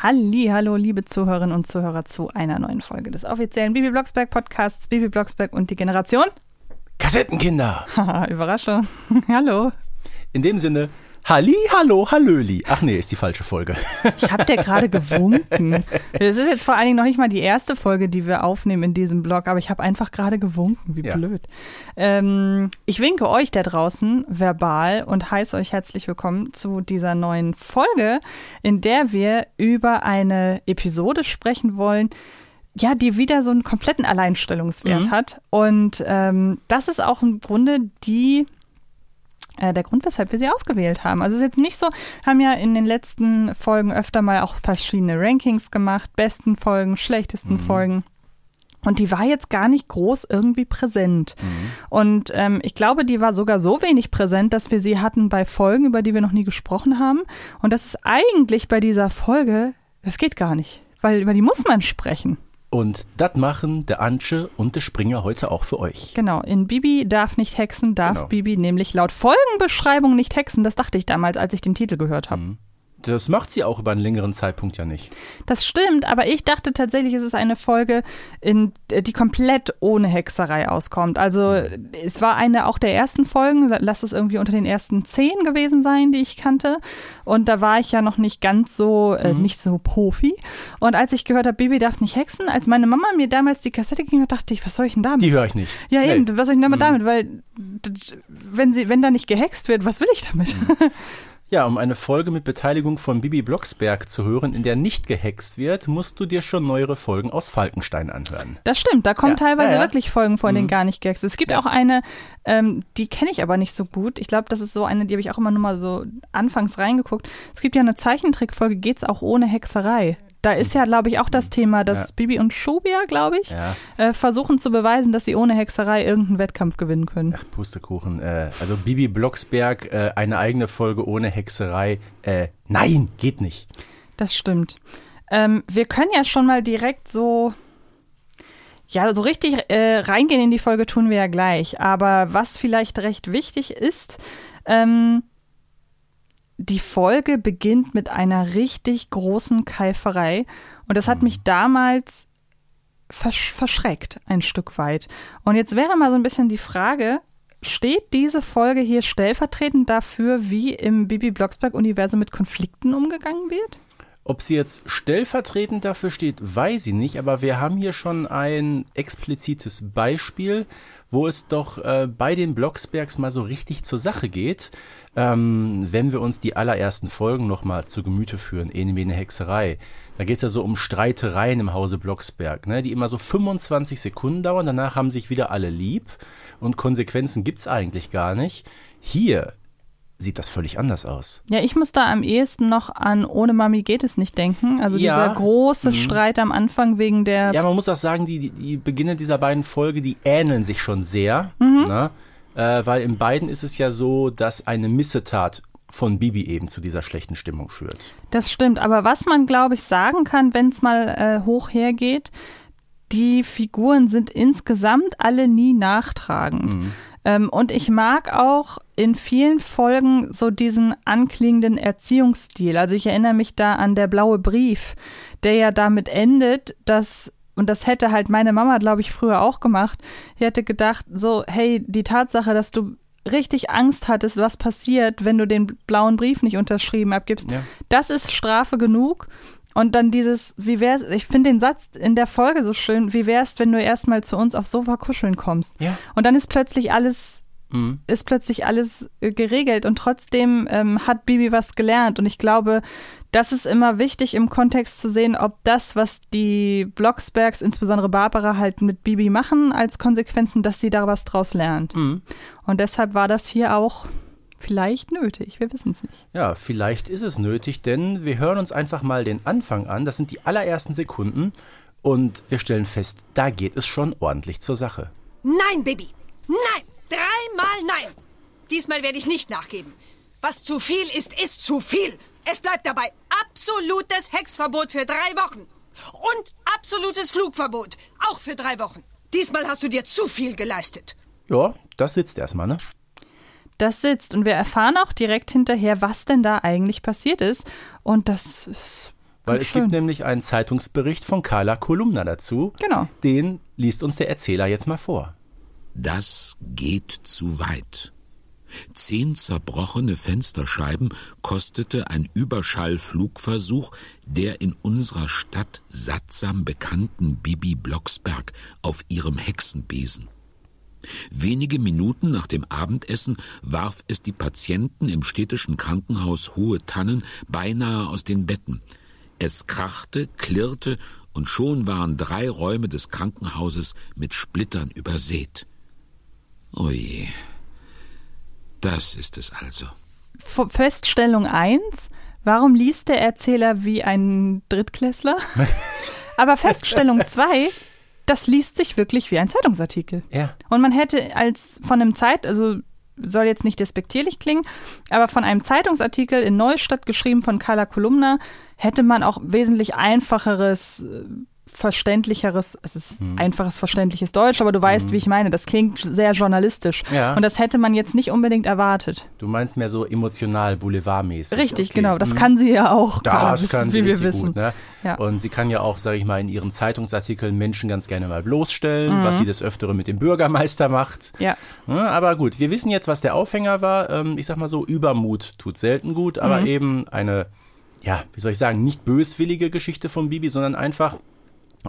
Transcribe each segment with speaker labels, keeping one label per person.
Speaker 1: Halli, hallo, liebe Zuhörerinnen und Zuhörer zu einer neuen Folge des offiziellen Bibi Blocksberg Podcasts Bibi Blocksberg und die Generation.
Speaker 2: Kassettenkinder.
Speaker 1: Haha, Überraschung. hallo.
Speaker 2: In dem Sinne, Halli, hallo, hallöli. Ach nee, ist die falsche Folge.
Speaker 1: Ich hab dir gerade gewunken. Es ist jetzt vor allen Dingen noch nicht mal die erste Folge, die wir aufnehmen in diesem Blog, aber ich habe einfach gerade gewunken. Wie
Speaker 2: Ja.
Speaker 1: blöd. Ähm, ich winke euch da draußen verbal und heiße euch herzlich willkommen zu dieser neuen Folge, in der wir über eine Episode sprechen wollen, ja, die wieder so einen kompletten Alleinstellungswert
Speaker 2: Mhm.
Speaker 1: hat. Und ähm, das ist auch im Grunde die der Grund, weshalb wir sie ausgewählt haben. Also es ist jetzt nicht so, haben ja in den letzten Folgen öfter mal auch verschiedene Rankings gemacht, besten Folgen, schlechtesten Folgen. Und die war jetzt gar nicht groß irgendwie präsent. Und ähm, ich glaube, die war sogar so wenig präsent, dass wir sie hatten bei Folgen, über die wir noch nie gesprochen haben. Und das ist eigentlich bei dieser Folge, das geht gar nicht, weil über die muss man sprechen.
Speaker 2: Und das machen der Ansche und der Springer heute auch für euch.
Speaker 1: Genau, in Bibi darf nicht hexen, darf
Speaker 2: Genau.
Speaker 1: Bibi nämlich laut Folgenbeschreibung nicht hexen. Das dachte ich damals, als ich den Titel gehört habe.
Speaker 2: Das macht sie auch über einen längeren Zeitpunkt ja nicht.
Speaker 1: Das stimmt, aber ich dachte tatsächlich, es ist eine Folge, in, die komplett ohne Hexerei auskommt. Also es war eine auch der ersten Folgen, lass es irgendwie unter den ersten zehn gewesen sein, die ich kannte. Und da war ich ja noch nicht ganz so, äh, nicht so Profi. Und als ich gehört habe, Bibi darf nicht hexen, als meine Mama mir damals die Kassette gegeben hat, dachte ich, was soll ich denn damit?
Speaker 2: Die höre ich nicht.
Speaker 1: Ja,
Speaker 2: Nee.
Speaker 1: eben, was soll ich denn damit, damit? Weil wenn sie, wenn da nicht gehext wird, was will ich damit?
Speaker 2: Ja, um eine Folge mit Beteiligung von Bibi Blocksberg zu hören, in der nicht gehext wird, musst du dir schon neuere Folgen aus Falkenstein anhören.
Speaker 1: Das stimmt, da kommen
Speaker 2: Ja,
Speaker 1: teilweise
Speaker 2: ja, ja.
Speaker 1: wirklich Folgen vor, in denen
Speaker 2: Mhm.
Speaker 1: gar nicht gehext wird. Es gibt auch eine, ähm, die kenne ich aber nicht so gut. Ich glaube, das ist so eine, die habe ich auch immer nur mal so anfangs reingeguckt. Es gibt ja eine Zeichentrickfolge, geht's auch ohne Hexerei. Da ist ja, glaube ich, auch das Thema, dass
Speaker 2: Ja.
Speaker 1: Bibi und Schubia, glaube ich,
Speaker 2: Ja.
Speaker 1: äh, versuchen zu beweisen, dass sie ohne Hexerei irgendeinen Wettkampf gewinnen können.
Speaker 2: Ach, Pustekuchen. Äh, also Bibi Blocksberg, äh, eine eigene Folge ohne Hexerei. Äh, nein, geht nicht.
Speaker 1: Das stimmt. Ähm, wir können ja schon mal direkt so, ja, so richtig äh, reingehen in die Folge tun wir ja gleich. Aber was vielleicht recht wichtig ist, ähm, die Folge beginnt mit einer richtig großen Keiferei. Und das hat mich damals versch verschreckt, ein Stück weit. Und jetzt wäre mal so ein bisschen die Frage, steht diese Folge hier stellvertretend dafür, wie im Bibi Blocksberg-Universum mit Konflikten umgegangen wird?
Speaker 2: Ob sie jetzt stellvertretend dafür steht, weiß ich nicht, aber wir haben hier schon ein explizites Beispiel, wo es doch äh, bei den Blocksbergs mal so richtig zur Sache geht. Ähm, wenn wir uns die allerersten Folgen nochmal zu Gemüte führen, ähnlich wie eine Hexerei, da geht es ja so um Streitereien im Hause Blocksberg, ne, die immer so 25 Sekunden dauern, danach haben sich wieder alle lieb und Konsequenzen gibt's eigentlich gar nicht. Hier sieht das völlig anders aus.
Speaker 1: Ja, ich muss da am ehesten noch an Ohne Mami geht es nicht denken. Also
Speaker 2: Ja.
Speaker 1: dieser große Streit am Anfang wegen der.
Speaker 2: Ja, man muss auch sagen, die, die, Beginne dieser beiden Folge, die ähneln sich schon sehr.
Speaker 1: Mhm.
Speaker 2: Ne? Äh, weil in beiden ist es ja so, dass eine Missetat von Bibi eben zu dieser schlechten Stimmung führt.
Speaker 1: Das stimmt. Aber was man, glaube ich, sagen kann, wenn es mal äh, hoch hergeht, die Figuren sind insgesamt alle nie nachtragend. Ähm, und ich mag auch in vielen Folgen so diesen anklingenden Erziehungsstil. Also ich erinnere mich da an der blaue Brief, der ja damit endet, dass und das hätte halt meine Mama, glaube ich, früher auch gemacht. Die hätte gedacht, so, hey, die Tatsache, dass du richtig Angst hattest, was passiert, wenn du den blauen Brief nicht unterschrieben abgibst,
Speaker 2: Ja.
Speaker 1: das ist Strafe genug. Und dann dieses, wie wär's, ich finde den Satz in der Folge so schön, wie wär's, wenn du erstmal zu uns aufs Sofa kuscheln kommst?
Speaker 2: Ja.
Speaker 1: Und dann ist plötzlich alles,
Speaker 2: Mhm.
Speaker 1: ist plötzlich alles äh, geregelt und trotzdem ähm, hat Bibi was gelernt. Und ich glaube, das ist immer wichtig im Kontext zu sehen, ob das, was die Blocksbergs, insbesondere Barbara, halt mit Bibi machen, als Konsequenzen, dass sie da was draus lernt.
Speaker 2: Mhm.
Speaker 1: Und deshalb war das hier auch vielleicht nötig. Wir wissen es nicht.
Speaker 2: Ja, vielleicht ist es nötig, denn wir hören uns einfach mal den Anfang an. Das sind die allerersten Sekunden. Und wir stellen fest, da geht es schon ordentlich zur Sache.
Speaker 3: Nein, Baby. Nein. Dreimal nein. Diesmal werde ich nicht nachgeben. Was zu viel ist, ist zu viel. Es bleibt dabei absolutes Hexverbot für drei Wochen. Und absolutes Flugverbot. Auch für drei Wochen. Diesmal hast du dir zu viel geleistet.
Speaker 2: Ja, das sitzt erstmal, ne?
Speaker 1: Das sitzt. Und wir erfahren auch direkt hinterher, was denn da eigentlich passiert ist. Und das ist.
Speaker 2: Weil es
Speaker 1: schön.
Speaker 2: gibt nämlich einen Zeitungsbericht von Carla Kolumna dazu.
Speaker 1: Genau.
Speaker 2: Den liest uns der Erzähler jetzt mal vor.
Speaker 4: Das geht zu weit. Zehn zerbrochene Fensterscheiben kostete ein Überschallflugversuch der in unserer Stadt sattsam bekannten Bibi Blocksberg auf ihrem Hexenbesen. Wenige Minuten nach dem Abendessen warf es die Patienten im städtischen Krankenhaus Hohe Tannen beinahe aus den Betten. Es krachte, klirrte und schon waren drei Räume des Krankenhauses mit Splittern übersät. Oje. Das ist es also.
Speaker 1: F- Feststellung 1. Warum liest der Erzähler wie ein Drittklässler? Aber Feststellung 2. Das liest sich wirklich wie ein Zeitungsartikel.
Speaker 2: Ja.
Speaker 1: Und man hätte als von einem Zeit, also soll jetzt nicht despektierlich klingen, aber von einem Zeitungsartikel in Neustadt geschrieben von Carla Kolumna hätte man auch wesentlich einfacheres, äh, verständlicheres, es ist
Speaker 2: Hm.
Speaker 1: einfaches, verständliches Deutsch, aber du weißt, wie ich meine. Das klingt sehr journalistisch.
Speaker 2: Ja.
Speaker 1: Und das hätte man jetzt nicht unbedingt erwartet.
Speaker 2: Du meinst mehr so emotional, boulevardmäßig.
Speaker 1: Richtig,
Speaker 2: Okay.
Speaker 1: genau. Das
Speaker 2: Mhm.
Speaker 1: kann sie ja auch,
Speaker 2: Das
Speaker 1: das
Speaker 2: kann
Speaker 1: ist,
Speaker 2: sie
Speaker 1: wie wir wissen.
Speaker 2: Gut, ne?
Speaker 1: Ja.
Speaker 2: Und sie kann ja auch, sage ich mal, in ihren Zeitungsartikeln Menschen ganz gerne mal bloßstellen,
Speaker 1: Mhm.
Speaker 2: was sie des Öfteren mit dem Bürgermeister macht.
Speaker 1: Ja.
Speaker 2: Ja, aber gut, wir wissen jetzt, was der Aufhänger war. Ähm, Ich sag mal so, Übermut tut selten gut, aber
Speaker 1: Mhm.
Speaker 2: eben eine, ja, wie soll ich sagen, nicht böswillige Geschichte von Bibi, sondern einfach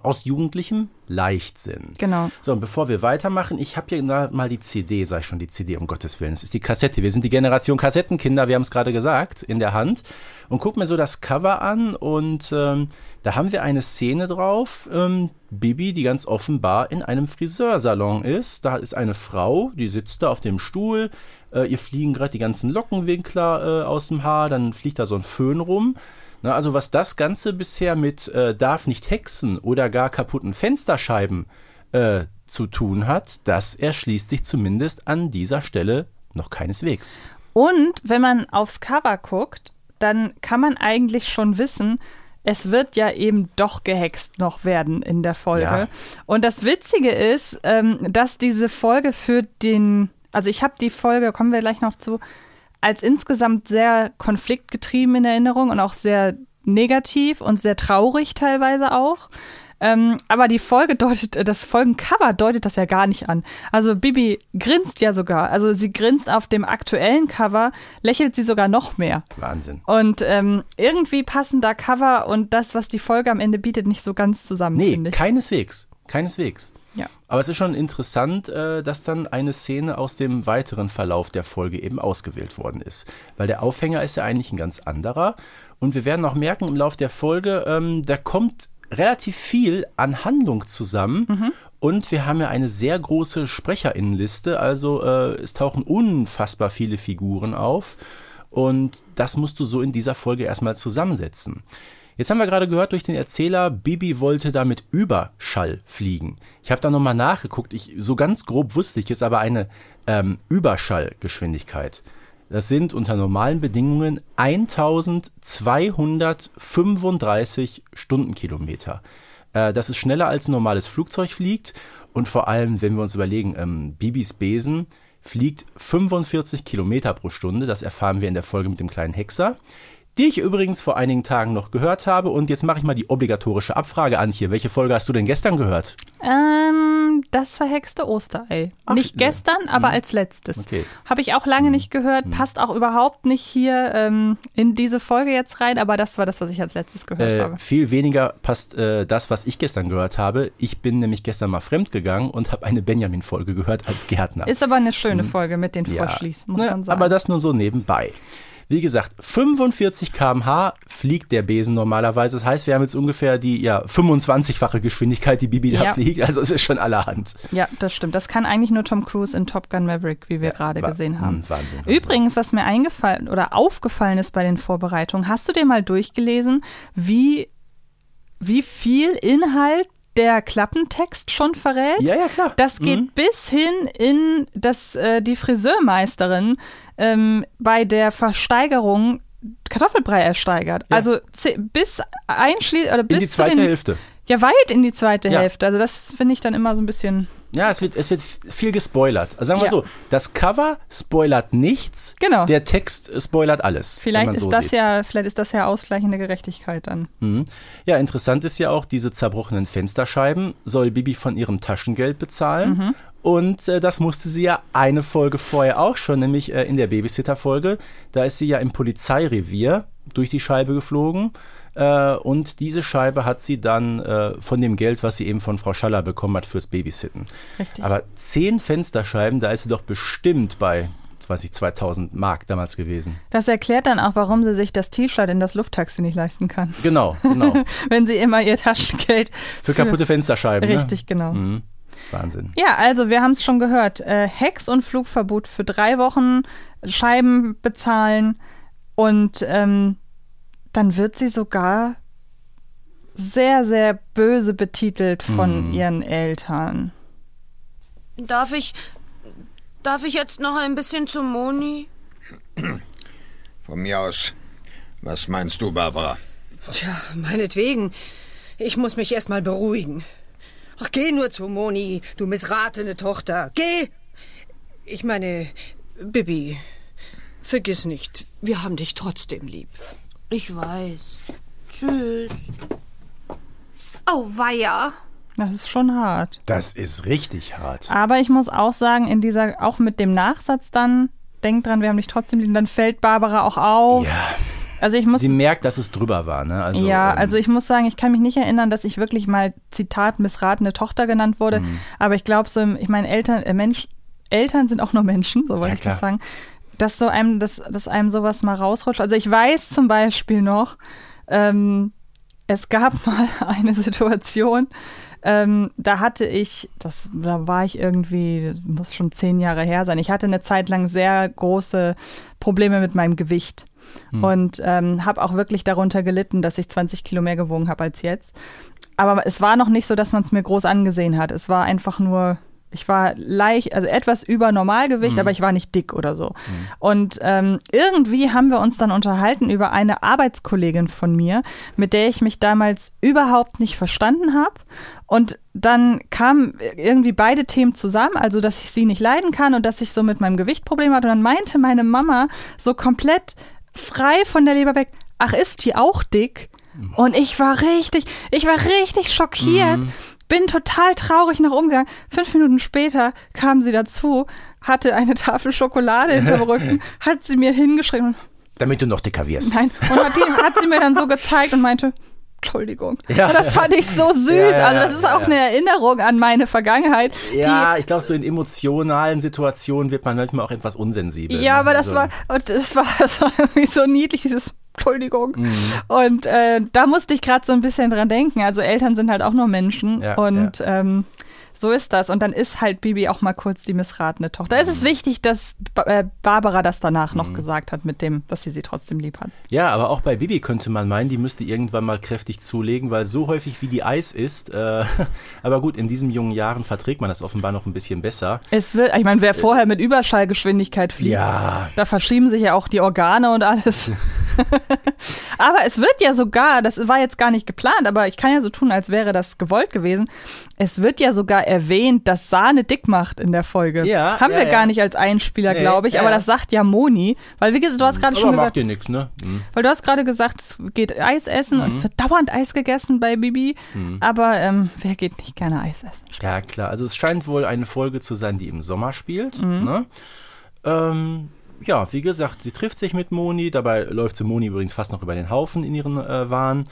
Speaker 2: aus jugendlichem Leichtsinn.
Speaker 1: Genau.
Speaker 2: So, und bevor wir weitermachen, ich habe hier mal die CD, sag ich schon, die CD, um Gottes Willen. Es ist die Kassette. Wir sind die Generation Kassettenkinder, wir haben es gerade gesagt, in der Hand. Und guck mir so das Cover an und ähm, da haben wir eine Szene drauf. Ähm, Bibi, die ganz offenbar in einem Friseursalon ist. Da ist eine Frau, die sitzt da auf dem Stuhl. Äh, ihr fliegen gerade die ganzen Lockenwinkler äh, aus dem Haar. Dann fliegt da so ein Föhn rum. Na, also was das Ganze bisher mit äh, darf nicht hexen oder gar kaputten Fensterscheiben äh, zu tun hat, das erschließt sich zumindest an dieser Stelle noch keineswegs.
Speaker 1: Und wenn man aufs Cover guckt, dann kann man eigentlich schon wissen, es wird ja eben doch gehext noch werden in der Folge.
Speaker 2: Ja.
Speaker 1: Und das Witzige ist, ähm, dass diese Folge für den, also ich habe die Folge, kommen wir gleich noch zu, als insgesamt sehr konfliktgetrieben in Erinnerung und auch sehr negativ und sehr traurig teilweise auch. Ähm, aber die Folge deutet, äh, das Folgencover deutet das ja gar nicht an. Also Bibi grinst ja sogar. Also sie grinst auf dem aktuellen Cover, lächelt sie sogar noch mehr.
Speaker 2: Wahnsinn.
Speaker 1: Und ähm, irgendwie passen da Cover und das, was die Folge am Ende bietet, nicht so ganz zusammen,
Speaker 2: Nee, keineswegs. Keineswegs.
Speaker 1: Ja.
Speaker 2: Aber es ist schon interessant, äh, dass dann eine Szene aus dem weiteren Verlauf der Folge eben ausgewählt worden ist. Weil der Aufhänger ist ja eigentlich ein ganz anderer. Und wir werden auch merken im Laufe der Folge, ähm, da kommt relativ viel an Handlung zusammen. Und wir haben ja eine sehr große Sprecherinnenliste. Also äh, es tauchen unfassbar viele Figuren auf. Und das musst du so in dieser Folge erstmal zusammensetzen. Jetzt haben wir gerade gehört durch den Erzähler, Bibi wollte da mit Überschall fliegen. Ich habe da nochmal nachgeguckt. Ich, so ganz grob wusste ich es, aber eine ähm, Überschallgeschwindigkeit. Das sind unter normalen Bedingungen 1235 Stundenkilometer. Äh, das ist schneller als ein normales Flugzeug fliegt. Und vor allem, wenn wir uns überlegen, ähm, Bibis Besen fliegt 45 Kilometer pro Stunde. Das erfahren wir in der Folge mit dem kleinen Hexer. Die ich übrigens vor einigen Tagen noch gehört habe. Und jetzt mache ich mal die obligatorische Abfrage, Antje. Welche Folge hast du denn gestern gehört?
Speaker 1: Ähm, das verhexte Osterei.
Speaker 2: Ach,
Speaker 1: nicht
Speaker 2: ja.
Speaker 1: gestern, aber als letztes.
Speaker 2: Okay.
Speaker 1: Habe ich auch lange nicht gehört, passt auch überhaupt nicht hier ähm, in diese Folge jetzt rein, aber das war das, was ich als letztes gehört
Speaker 2: Äh,
Speaker 1: habe.
Speaker 2: viel weniger passt äh, das, was ich gestern gehört habe. Ich bin nämlich gestern mal fremd gegangen und habe eine Benjamin-Folge gehört als Gärtner.
Speaker 1: Ist aber eine schöne Folge mit den Froschlis, muss
Speaker 2: Ne,
Speaker 1: man sagen.
Speaker 2: Aber das nur so nebenbei. Wie gesagt, 45 km/h fliegt der Besen normalerweise. Das heißt, wir haben jetzt ungefähr die ja, 25-fache Geschwindigkeit, die Bibi da
Speaker 1: Ja.
Speaker 2: fliegt. Also es ist schon allerhand.
Speaker 1: ja, das stimmt. Das kann eigentlich nur Tom Cruise in Top Gun Maverick, wie wir gerade
Speaker 2: Wa-
Speaker 1: gesehen haben.
Speaker 2: Hm, Wahnsinn, Wahnsinn.
Speaker 1: Übrigens, was mir eingefallen oder aufgefallen ist bei den Vorbereitungen, hast du dir mal durchgelesen, wie, wie viel Inhalt der Klappentext schon verrät?
Speaker 2: Ja, ja, klar.
Speaker 1: Das geht
Speaker 2: Mhm.
Speaker 1: bis hin in das, äh, die Friseurmeisterin ähm, bei der Versteigerung Kartoffelbrei ersteigert.
Speaker 2: Ja.
Speaker 1: Also bis einschließlich oder bis
Speaker 2: In die zweite
Speaker 1: den,
Speaker 2: Hälfte.
Speaker 1: Ja, weit in die zweite
Speaker 2: Ja.
Speaker 1: Hälfte. Also das finde ich dann immer so ein bisschen
Speaker 2: Ja, es wird, es wird viel gespoilert. Also sagen wir
Speaker 1: Ja.
Speaker 2: so, das Cover spoilert nichts.
Speaker 1: Genau.
Speaker 2: Der Text spoilert alles.
Speaker 1: Vielleicht ist
Speaker 2: so
Speaker 1: das
Speaker 2: sieht.
Speaker 1: ja, vielleicht ist das ja ausgleichende Gerechtigkeit dann.
Speaker 2: Mhm. Ja, interessant ist ja auch, diese zerbrochenen Fensterscheiben soll Bibi von ihrem Taschengeld bezahlen.
Speaker 1: Mhm.
Speaker 2: Und äh, das musste sie ja eine Folge vorher auch schon, nämlich äh, in der Babysitter-Folge. Da ist sie ja im Polizeirevier durch die Scheibe geflogen. Äh, und diese Scheibe hat sie dann äh, von dem Geld, was sie eben von Frau Schaller bekommen hat, fürs Babysitten.
Speaker 1: Richtig.
Speaker 2: Aber zehn Fensterscheiben, da ist sie doch bestimmt bei, weiß ich, 2000 Mark damals gewesen.
Speaker 1: Das erklärt dann auch, warum sie sich das T-Shirt in das Lufttaxi nicht leisten kann.
Speaker 2: Genau, genau.
Speaker 1: Wenn sie immer ihr Taschengeld
Speaker 2: Für kaputte Fensterscheiben.
Speaker 1: Richtig,
Speaker 2: ne?
Speaker 1: genau.
Speaker 2: Mhm. Wahnsinn.
Speaker 1: Ja, also wir haben es schon gehört. Äh, Hex und Flugverbot für drei Wochen, Scheiben bezahlen und ähm, dann wird sie sogar sehr, sehr böse betitelt von
Speaker 2: Mhm.
Speaker 1: ihren Eltern.
Speaker 5: Darf ich. Darf ich jetzt noch ein bisschen zu Moni?
Speaker 6: Von mir aus. Was meinst du, Barbara?
Speaker 3: Tja, meinetwegen. Ich muss mich erst mal beruhigen. Ach, geh nur zu Moni, du missratene Tochter. Geh! Ich meine, Bibi, vergiss nicht, wir haben dich trotzdem lieb.
Speaker 5: Ich weiß. Tschüss. Oh, weia.
Speaker 1: Das ist schon hart.
Speaker 2: Das ist richtig hart.
Speaker 1: Aber ich muss auch sagen, in dieser, auch mit dem Nachsatz dann, denk dran, wir haben dich trotzdem lieb, dann fällt Barbara auch auf.
Speaker 2: Ja,
Speaker 1: Also ich muss.
Speaker 2: sie merkt, dass es drüber war. Ne? Also,
Speaker 1: ja,
Speaker 2: ähm,
Speaker 1: also ich muss sagen, ich kann mich nicht erinnern, dass ich wirklich mal Zitat missratene Tochter genannt wurde.
Speaker 2: Mhm.
Speaker 1: Aber ich glaube so, im- ich meine Eltern, äh, Mensch, Eltern sind auch nur Menschen, so wollte
Speaker 2: Ja,
Speaker 1: ich das sagen. Dass so einem, dass, dass einem sowas mal rausrutscht. Also ich weiß zum Beispiel noch, ähm, es gab mal eine Situation, ähm, da hatte ich, das, da war ich irgendwie, das muss schon zehn Jahre her sein. Ich hatte eine Zeit lang sehr große Probleme mit meinem Gewicht und ähm, habe auch wirklich darunter gelitten, dass ich 20 Kilo mehr gewogen habe als jetzt. Aber es war noch nicht so, dass man es mir groß angesehen hat. Es war einfach nur, ich war leicht, also etwas über Normalgewicht, aber ich war nicht dick oder so. Und ähm, irgendwie haben wir uns dann unterhalten über eine Arbeitskollegin von mir, mit der ich mich damals überhaupt nicht verstanden habe. Und dann kamen irgendwie beide Themen zusammen, also dass ich sie nicht leiden kann und dass ich so mit meinem Gewicht Probleme hatte. Und dann meinte meine Mama so komplett frei von der Leber weg, ach, ist die auch dick? Und ich war richtig, ich war richtig schockiert, bin total traurig nach oben gegangen. Fünf Minuten später kam sie dazu, hatte eine Tafel Schokolade hinterm Rücken, hat sie mir hingeschrieben,
Speaker 2: damit du noch dicker wirst.
Speaker 1: nein, und hat, die, hat sie mir dann so gezeigt und meinte, Entschuldigung.
Speaker 2: Ja.
Speaker 1: und das fand ich so süß.
Speaker 2: Ja, ja,
Speaker 1: also das ist auch eine Erinnerung an meine Vergangenheit.
Speaker 2: Ja, ich glaube, so in emotionalen Situationen wird man manchmal auch etwas unsensibel.
Speaker 1: Ja,
Speaker 2: ne?
Speaker 1: aber das
Speaker 2: Also,
Speaker 1: war, und das war, das war irgendwie so niedlich, dieses Entschuldigung.
Speaker 2: Mhm.
Speaker 1: Und äh, da musste ich gerade so ein bisschen dran denken. Also Eltern sind halt auch nur Menschen.
Speaker 2: Ja,
Speaker 1: und Ähm, so ist das. Und dann ist halt Bibi auch mal kurz die missratene Tochter. Es
Speaker 2: Mhm.
Speaker 1: ist wichtig, dass äh, Barbara das danach noch gesagt hat, mit dem, dass sie sie trotzdem lieb hat.
Speaker 2: Ja, aber auch bei Bibi könnte man meinen, die müsste irgendwann mal kräftig zulegen, weil so häufig wie die Eis ist, äh, aber gut, in diesen jungen Jahren verträgt man das offenbar noch ein bisschen besser.
Speaker 1: Es wird, ich meine, wer vorher mit Überschallgeschwindigkeit fliegt,
Speaker 2: Ja.
Speaker 1: da verschieben sich ja auch die Organe und alles. aber es wird ja sogar, das war jetzt gar nicht geplant, aber ich kann ja so tun, als wäre das gewollt gewesen. Es wird ja sogar erwähnt, dass Sahne dick macht in der Folge.
Speaker 2: Ja,
Speaker 1: Haben
Speaker 2: ja,
Speaker 1: wir
Speaker 2: ja.
Speaker 1: gar nicht als Einspieler,
Speaker 2: Nee,
Speaker 1: glaube ich, aber das sagt ja Moni, weil wie gesagt, du hast gerade
Speaker 2: aber
Speaker 1: schon
Speaker 2: macht
Speaker 1: gesagt,
Speaker 2: dir nichts, ne? Mhm.
Speaker 1: weil du hast gerade gesagt, es geht Eis essen und es wird dauernd Eis gegessen bei Bibi, aber ähm, wer geht nicht gerne Eis essen?
Speaker 2: Ja, klar. Also es scheint wohl eine Folge zu sein, die im Sommer spielt. Ne? Ähm, ja, wie gesagt, sie trifft sich mit Moni. Dabei läuft sie Moni übrigens fast noch über den Haufen in ihren äh, Wahn.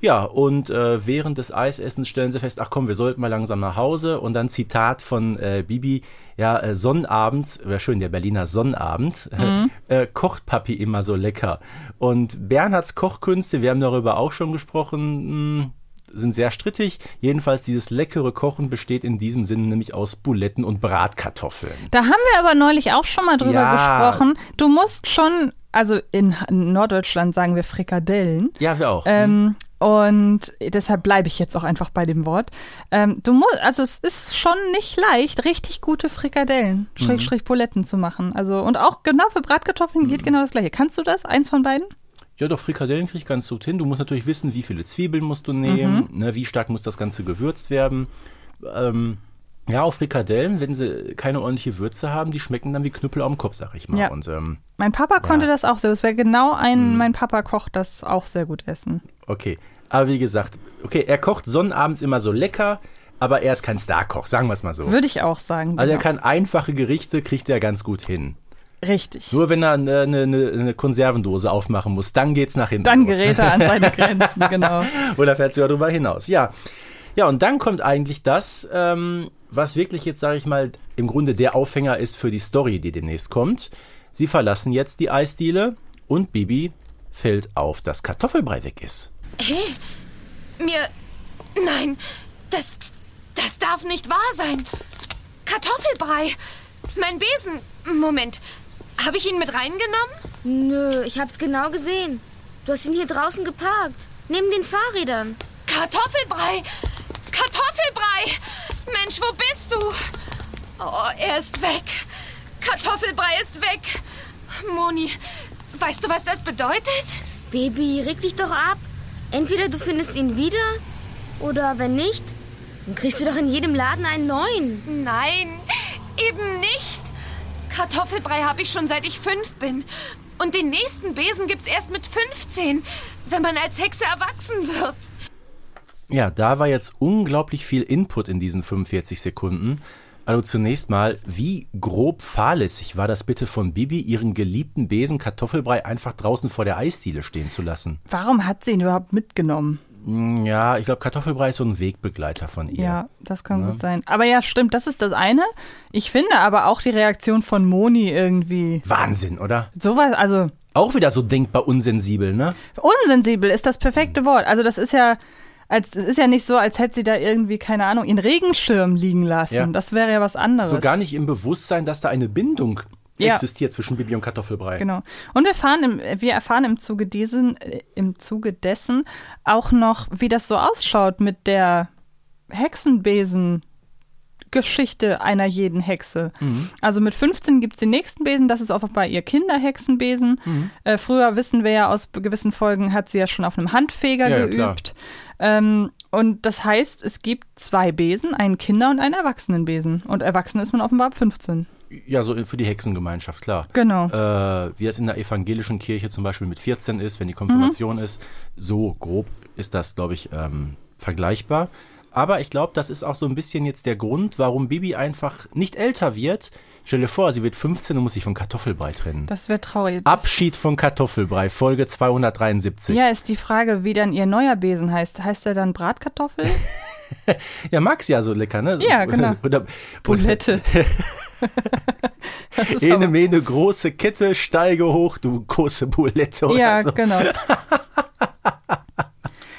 Speaker 2: Ja, und äh, während des Eisessens stellen sie fest, ach komm, wir sollten mal langsam nach Hause. Und dann Zitat von äh, Bibi, ja, äh, Sonnabends, wäre schön, der Berliner Sonnabend, äh, kocht Papi immer so lecker. Und Bernhards Kochkünste, wir haben darüber auch schon gesprochen, mh, sind sehr strittig. Jedenfalls dieses leckere Kochen besteht in diesem Sinne nämlich aus Buletten und Bratkartoffeln.
Speaker 1: Da haben wir aber neulich auch schon mal drüber
Speaker 2: Ja.
Speaker 1: gesprochen. Du musst schon, also in Norddeutschland sagen wir Frikadellen.
Speaker 2: Ja, wir auch.
Speaker 1: Ähm, und deshalb bleibe ich jetzt auch einfach bei dem Wort. Ähm, du musst, also es ist schon nicht leicht, richtig gute Frikadellen,
Speaker 2: Mhm.
Speaker 1: Schrägstrich Buletten zu machen. Also und auch genau für Bratkartoffeln
Speaker 2: Mhm.
Speaker 1: geht genau das gleiche. Kannst du das? Eins von beiden?
Speaker 2: Ja, doch, Frikadellen kriege ich ganz gut hin. Du musst natürlich wissen, wie viele Zwiebeln musst du nehmen, ne, wie stark muss das Ganze gewürzt werden. Ähm, Ja, auf Frikadellen, wenn sie keine ordentliche Würze haben, die schmecken dann wie Knüppel am Kopf, sag ich mal.
Speaker 1: Ja.
Speaker 2: Und ähm,
Speaker 1: Mein Papa konnte
Speaker 2: Ja.
Speaker 1: das auch sehr. Das wäre genau ein,
Speaker 2: Mhm.
Speaker 1: mein Papa kocht das auch sehr gut essen.
Speaker 2: okay. Aber wie gesagt, okay, er kocht sonnabends immer so lecker, aber er ist kein Starkoch, sagen wir es mal so.
Speaker 1: Würde ich auch sagen.
Speaker 2: Also er
Speaker 1: genau.
Speaker 2: kann einfache Gerichte, kriegt er ganz gut hin.
Speaker 1: Richtig.
Speaker 2: Nur wenn er eine, eine, eine Konservendose aufmachen muss, dann geht's nach hinten
Speaker 1: Dann
Speaker 2: los.
Speaker 1: gerät er an seine Grenzen, genau.
Speaker 2: Oder fährt sogar drüber hinaus. Ja. Ja, und dann kommt eigentlich das, ähm, was wirklich jetzt, sage ich mal, im Grunde der Aufhänger ist für die Story, die demnächst kommt. Sie verlassen jetzt die Eisdiele und Bibi fällt auf, dass Kartoffelbrei weg ist.
Speaker 5: Hey, mir. Nein, das. Das darf nicht wahr sein. Kartoffelbrei. Mein Besen. Moment. Habe ich ihn mit reingenommen?
Speaker 7: Nö, ich hab's genau gesehen. Du hast ihn hier draußen geparkt. Neben den Fahrrädern.
Speaker 5: Kartoffelbrei. Kartoffelbrei. Mensch, wo bist du? Oh, er ist weg. Kartoffelbrei ist weg. Moni, weißt du, was das bedeutet?
Speaker 7: Baby, reg dich doch ab. Entweder du findest ihn wieder, oder wenn nicht, dann kriegst du doch in jedem Laden einen neuen.
Speaker 5: Nein, eben nicht. Kartoffelbrei habe ich schon seit ich fünf bin. Und den nächsten Besen gibt's erst mit 15, wenn man als Hexe erwachsen wird.
Speaker 2: Ja, da war jetzt unglaublich viel Input in diesen 45 Sekunden. Also zunächst mal, wie grob fahrlässig war das bitte von Bibi, ihren geliebten Besen Kartoffelbrei einfach draußen vor der Eisdiele stehen zu lassen?
Speaker 1: Warum hat sie ihn überhaupt mitgenommen?
Speaker 2: Hm, Ja, ich glaube, Kartoffelbrei ist so ein Wegbegleiter von ihr.
Speaker 1: Ja, das kann gut sein. Aber ja, stimmt, das ist das eine. Ich finde aber auch die Reaktion von Moni irgendwie
Speaker 2: Wahnsinn, oder?
Speaker 1: sowas, also
Speaker 2: Auch wieder so denkbar unsensibel, ne?
Speaker 1: unsensibel ist das perfekte Wort. Also das ist ja, als, es ist ja nicht so, als hätte sie da irgendwie, keine Ahnung, ihren Regenschirm liegen lassen.
Speaker 2: Ja.
Speaker 1: Das wäre ja was anderes.
Speaker 2: So gar nicht im Bewusstsein, dass da eine Bindung
Speaker 1: Ja.
Speaker 2: existiert zwischen Bibi und Kartoffelbrei.
Speaker 1: Genau. Und wir, fahren im, wir erfahren im Zuge, diesen, äh, im Zuge dessen auch noch, wie das so ausschaut mit der Hexenbesen. Geschichte einer jeden Hexe.
Speaker 2: Mhm.
Speaker 1: Also mit 15 gibt es den nächsten Besen, das ist offenbar ihr Kinderhexenbesen.
Speaker 2: Mhm.
Speaker 1: Äh, früher wissen wir ja aus gewissen Folgen, hat sie ja schon auf einem Handfeger
Speaker 2: Ja, ja,
Speaker 1: geübt. Ähm, und das heißt, es gibt zwei Besen, einen Kinder- und einen Erwachsenenbesen. Und erwachsen ist man offenbar ab 15.
Speaker 2: Ja, so für die Hexengemeinschaft, klar.
Speaker 1: Genau.
Speaker 2: Äh, wie es in der evangelischen Kirche zum Beispiel mit 14 ist, wenn die
Speaker 1: Mhm.
Speaker 2: Konfirmation ist. So grob ist das, glaube ich, ähm, vergleichbar. Aber ich glaube, das ist auch so ein bisschen jetzt der Grund, warum Bibi einfach nicht älter wird. Stell dir vor, sie wird 15 und muss sich von Kartoffelbrei trennen.
Speaker 1: Das wäre traurig.
Speaker 2: Abschied von Kartoffelbrei, Folge 273.
Speaker 1: Ja, ist die Frage, wie dann ihr neuer Besen heißt. Heißt er dann Bratkartoffel?
Speaker 2: Ja, mag's ja so lecker, ne?
Speaker 1: Ja, genau.
Speaker 2: Oder,
Speaker 1: Bulette.
Speaker 2: Ene, mene, große Kette, steige hoch, du große Bulette oder
Speaker 1: ja,
Speaker 2: so.
Speaker 1: genau.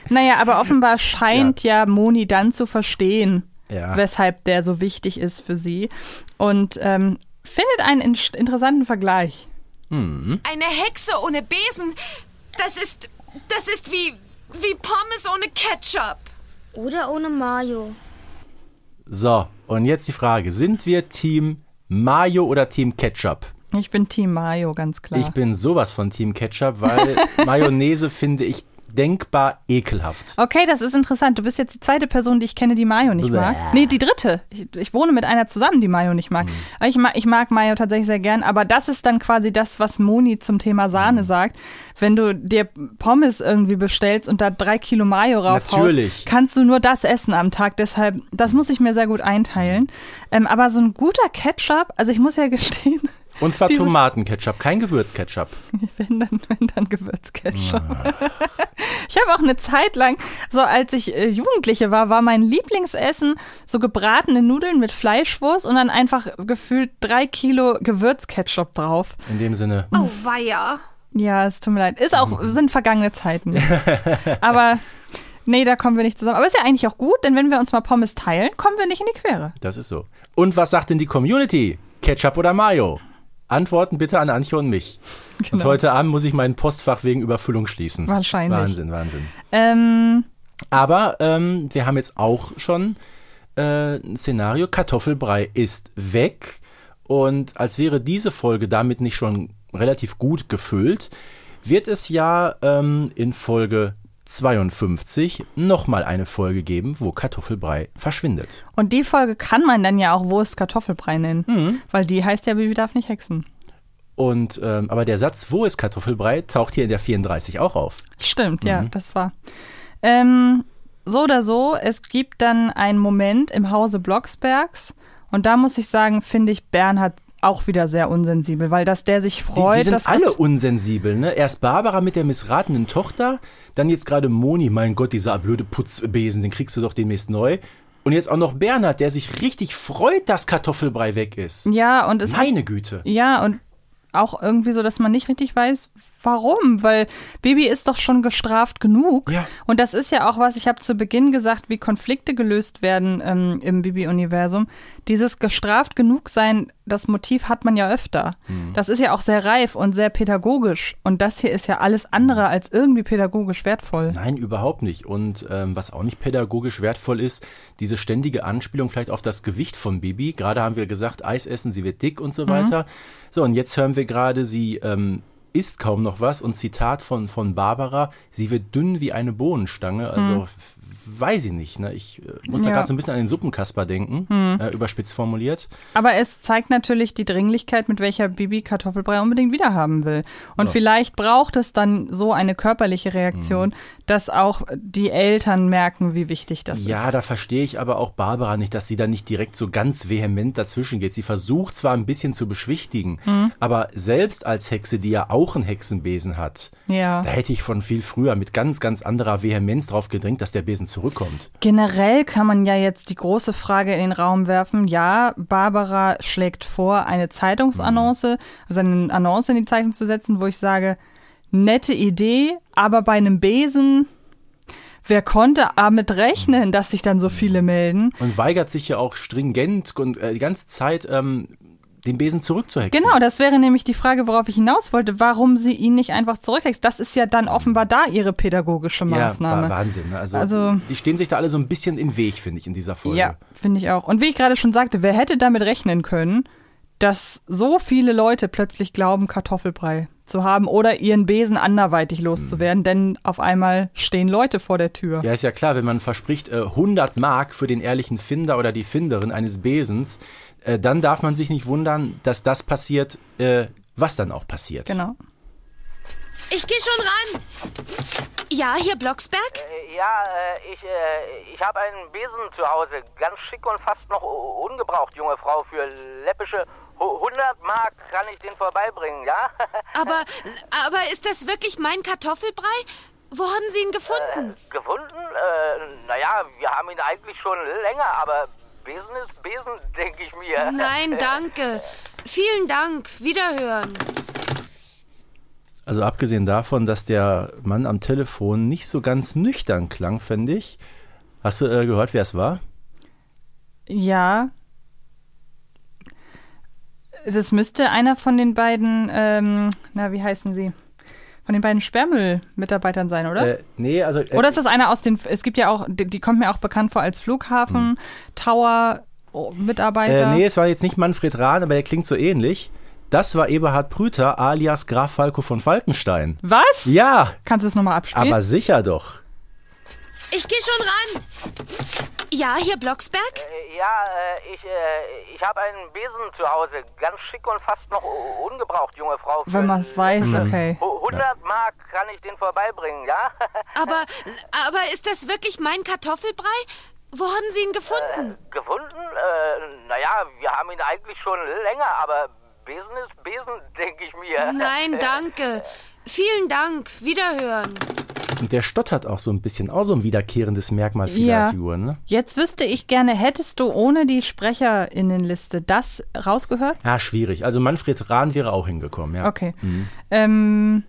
Speaker 1: Naja, aber offenbar scheint ja. Moni dann zu verstehen,
Speaker 2: Ja.
Speaker 1: weshalb der so wichtig ist für sie. Und ähm, findet einen in interessanten Vergleich.
Speaker 2: Mhm.
Speaker 5: Eine Hexe ohne Besen, das ist. Das ist wie. wie Pommes ohne Ketchup.
Speaker 7: Oder ohne Mayo.
Speaker 2: So, und jetzt die Frage: Sind wir Team Mayo oder Team Ketchup?
Speaker 1: Ich bin Team Mayo, ganz klar.
Speaker 2: Ich bin sowas von Team Ketchup, weil Mayonnaise finde ich denkbar ekelhaft.
Speaker 1: Okay, das ist interessant. Du bist jetzt die zweite Person, die ich kenne, die Mayo nicht
Speaker 2: Bäh.
Speaker 1: mag. Nee, die dritte. Ich, ich wohne mit einer zusammen, die Mayo nicht mag. Aber Ich, mag ich mag Mayo tatsächlich sehr gern, aber das ist dann quasi das, was Moni zum Thema Sahne sagt. Wenn du dir Pommes irgendwie bestellst und da drei Kilo Mayo raufhaust, kannst du nur das essen am Tag. Deshalb, das muss ich mir sehr gut einteilen. Ähm, aber so ein guter Ketchup, also ich muss ja gestehen,
Speaker 2: Und zwar
Speaker 1: Diese-
Speaker 2: Tomatenketchup, kein Gewürzketchup.
Speaker 1: wenn dann, wenn dann Gewürzketchup. Ich habe auch eine Zeit lang, so als ich äh, Jugendliche war, war mein Lieblingsessen so gebratene Nudeln mit Fleischwurst und dann einfach gefühlt drei Kilo Gewürzketchup drauf.
Speaker 2: In dem Sinne.
Speaker 5: Oh, weia.
Speaker 1: Ja, es tut mir leid. Ist auch, sind vergangene Zeiten. Aber nee, da kommen wir nicht zusammen. Aber ist ja eigentlich auch gut, denn wenn wir uns mal Pommes teilen, kommen wir nicht in die Quere.
Speaker 2: Das ist so. Und was sagt denn die Community? Ketchup oder Mayo? Antworten bitte an Antje und mich. Und
Speaker 1: Genau.
Speaker 2: heute Abend muss ich mein Postfach wegen Überfüllung schließen.
Speaker 1: Wahrscheinlich.
Speaker 2: Wahnsinn, Wahnsinn.
Speaker 1: Ähm,
Speaker 2: Aber ähm, wir haben jetzt auch schon äh, ein Szenario. Kartoffelbrei ist weg. Und als wäre diese Folge damit nicht schon relativ gut gefüllt, wird es ja ähm, in Folge 52 nochmal eine Folge geben, wo Kartoffelbrei verschwindet.
Speaker 1: Und die Folge kann man dann ja auch Wo ist Kartoffelbrei nennen.
Speaker 2: Mhm.
Speaker 1: Weil die heißt ja Bibi darf nicht hexen.
Speaker 2: Und ähm, aber der Satz, wo ist Kartoffelbrei, taucht hier in der 34 auch auf.
Speaker 1: Stimmt, ja, das war. Ähm, so oder so, es gibt dann einen Moment im Hause Blocksbergs und da muss ich sagen, finde ich Bernhard auch wieder sehr unsensibel, weil dass der sich
Speaker 2: Die,
Speaker 1: freut,
Speaker 2: die sind
Speaker 1: dass
Speaker 2: alle unsensibel, ne? Erst Barbara mit der missratenen Tochter, dann jetzt gerade Moni, mein Gott, dieser blöde Putzbesen, den kriegst du doch demnächst neu. Und jetzt auch noch Bernhard, der sich richtig freut, dass Kartoffelbrei weg ist.
Speaker 1: ja und es
Speaker 2: Meine Güte.
Speaker 1: Ja, und auch irgendwie so, dass man nicht richtig weiß, warum, weil Baby ist doch schon gestraft genug.
Speaker 2: Ja.
Speaker 1: Und das ist ja auch was, ich habe zu Beginn gesagt, wie Konflikte gelöst werden ähm, im Bibi-Universum. Dieses gestraft genug sein, das Motiv hat man ja öfter.
Speaker 2: Mhm.
Speaker 1: Das ist ja auch sehr reif und sehr pädagogisch. Und das hier ist ja alles andere als irgendwie pädagogisch wertvoll.
Speaker 2: Nein, überhaupt nicht. Und ähm, was auch nicht pädagogisch wertvoll ist, diese ständige Anspielung vielleicht auf das Gewicht von Bibi. Gerade haben wir gesagt, Eis essen, sie wird dick und so weiter. So, und jetzt hören wir gerade, sie ähm, isst kaum noch was. Und Zitat von, von Barbara, sie wird dünn wie eine Bohnenstange. Also f- weiß ich nicht. Ne? Ich äh, muss da
Speaker 1: Ja.
Speaker 2: gerade so ein bisschen an den Suppenkasper denken, äh, überspitzt formuliert.
Speaker 1: Aber es zeigt natürlich die Dringlichkeit, mit welcher Bibi Kartoffelbrei unbedingt wiederhaben will. Und vielleicht braucht es dann so eine körperliche Reaktion, dass auch die Eltern merken, wie wichtig das
Speaker 2: Ja,
Speaker 1: ist.
Speaker 2: da verstehe ich aber auch Barbara nicht, dass sie da nicht direkt so ganz vehement dazwischen geht. Sie versucht zwar ein bisschen zu beschwichtigen,
Speaker 1: Mhm.
Speaker 2: aber selbst als Hexe, die ja auch einen Hexenbesen hat,
Speaker 1: Ja.
Speaker 2: da hätte ich von viel früher mit ganz, ganz anderer Vehemenz drauf gedrängt, dass der Besen zurückkommt.
Speaker 1: Generell kann man ja jetzt die große Frage in den Raum werfen. Ja, Barbara schlägt vor, eine Zeitungsannonce, also eine Annonce in die Zeitung zu setzen, wo ich sage, nette Idee, aber bei einem Besen, wer konnte damit rechnen, dass sich dann so viele melden?
Speaker 2: Und weigert sich ja auch stringent und äh, die ganze Zeit ähm, den Besen zurückzuhexen.
Speaker 1: Genau, das wäre nämlich die Frage, worauf ich hinaus wollte, warum sie ihn nicht einfach zurückhext. Das ist ja dann offenbar da ihre pädagogische
Speaker 2: Ja,
Speaker 1: Maßnahme.
Speaker 2: war Wahnsinn. Ne? Also,
Speaker 1: Also-
Speaker 2: die stehen sich da alle so ein bisschen im Weg, finde ich, in dieser Folge.
Speaker 1: Ja, finde ich auch. Und wie ich gerade schon sagte, wer hätte damit rechnen können, dass so viele Leute plötzlich glauben, Kartoffelbrei zu haben oder ihren Besen anderweitig loszuwerden, denn auf einmal stehen Leute vor der Tür.
Speaker 2: Ja, ist ja klar, wenn man verspricht äh, 100 Mark für den ehrlichen Finder oder die Finderin eines Besens, äh, dann darf man sich nicht wundern, dass das passiert, äh, was dann auch passiert.
Speaker 1: Genau.
Speaker 5: Ich gehe schon ran. Ja, hier Blocksberg?
Speaker 8: Ja, äh, ich, äh, ich habe einen Besen zu Hause. Ganz schick und fast noch ungebraucht, junge Frau. Für läppische hu- 100 Mark kann ich den vorbeibringen, ja?
Speaker 5: Aber, aber ist das wirklich mein Kartoffelbrei? Wo haben Sie ihn gefunden?
Speaker 8: Gefunden? Äh, naja, wir haben ihn eigentlich schon länger, aber Besen ist Besen, denke ich mir.
Speaker 5: Nein, danke. Vielen Dank. Wiederhören.
Speaker 2: Also abgesehen davon, dass der Mann am Telefon nicht so ganz nüchtern klang, finde ich. Hast du äh, gehört, wer es war?
Speaker 1: Ja. Es müsste einer von den beiden, ähm, na, wie heißen sie? Von den beiden Sperrmüll-Mitarbeitern sein, oder?
Speaker 2: Äh, nee, also. Äh,
Speaker 1: Oder ist das einer aus den, es gibt ja auch, die, die kommt mir auch bekannt vor als Flughafen, Tower, oh, Mitarbeiter.
Speaker 2: Äh, nee, es war jetzt nicht Manfred Rahn, aber der klingt so ähnlich. Das war Eberhard Prüter alias Graf Falco von Falkenstein.
Speaker 1: Was?
Speaker 2: Ja,
Speaker 1: Kannst du es nochmal abspielen?
Speaker 2: aber sicher doch.
Speaker 5: Ich gehe schon ran. Ja, hier Blocksberg?
Speaker 8: Äh, Ja, äh, ich, äh, ich habe einen Besen zu Hause. Ganz schick und fast noch ungebraucht, junge Frau.
Speaker 1: Wenn man es weiß, okay.
Speaker 8: hu- 100 Mark kann ich den vorbeibringen, ja?
Speaker 5: Aber, aber ist das wirklich mein Kartoffelbrei? Wo haben Sie ihn gefunden?
Speaker 8: Gefunden? Äh, naja, wir haben ihn eigentlich schon länger, aber Besen ist Besen, denke ich mir.
Speaker 5: Nein, danke. Vielen Dank. Wiederhören.
Speaker 2: Und der stottert auch so ein bisschen, auch so ein wiederkehrendes Merkmal vieler
Speaker 1: Ja.
Speaker 2: Figuren. Ne?
Speaker 1: Jetzt wüsste ich gerne, hättest du ohne die Sprecherinnenliste das rausgehört?
Speaker 2: Ja, schwierig. Also Manfred Rahn wäre auch hingekommen, ja.
Speaker 1: Okay. Ähm,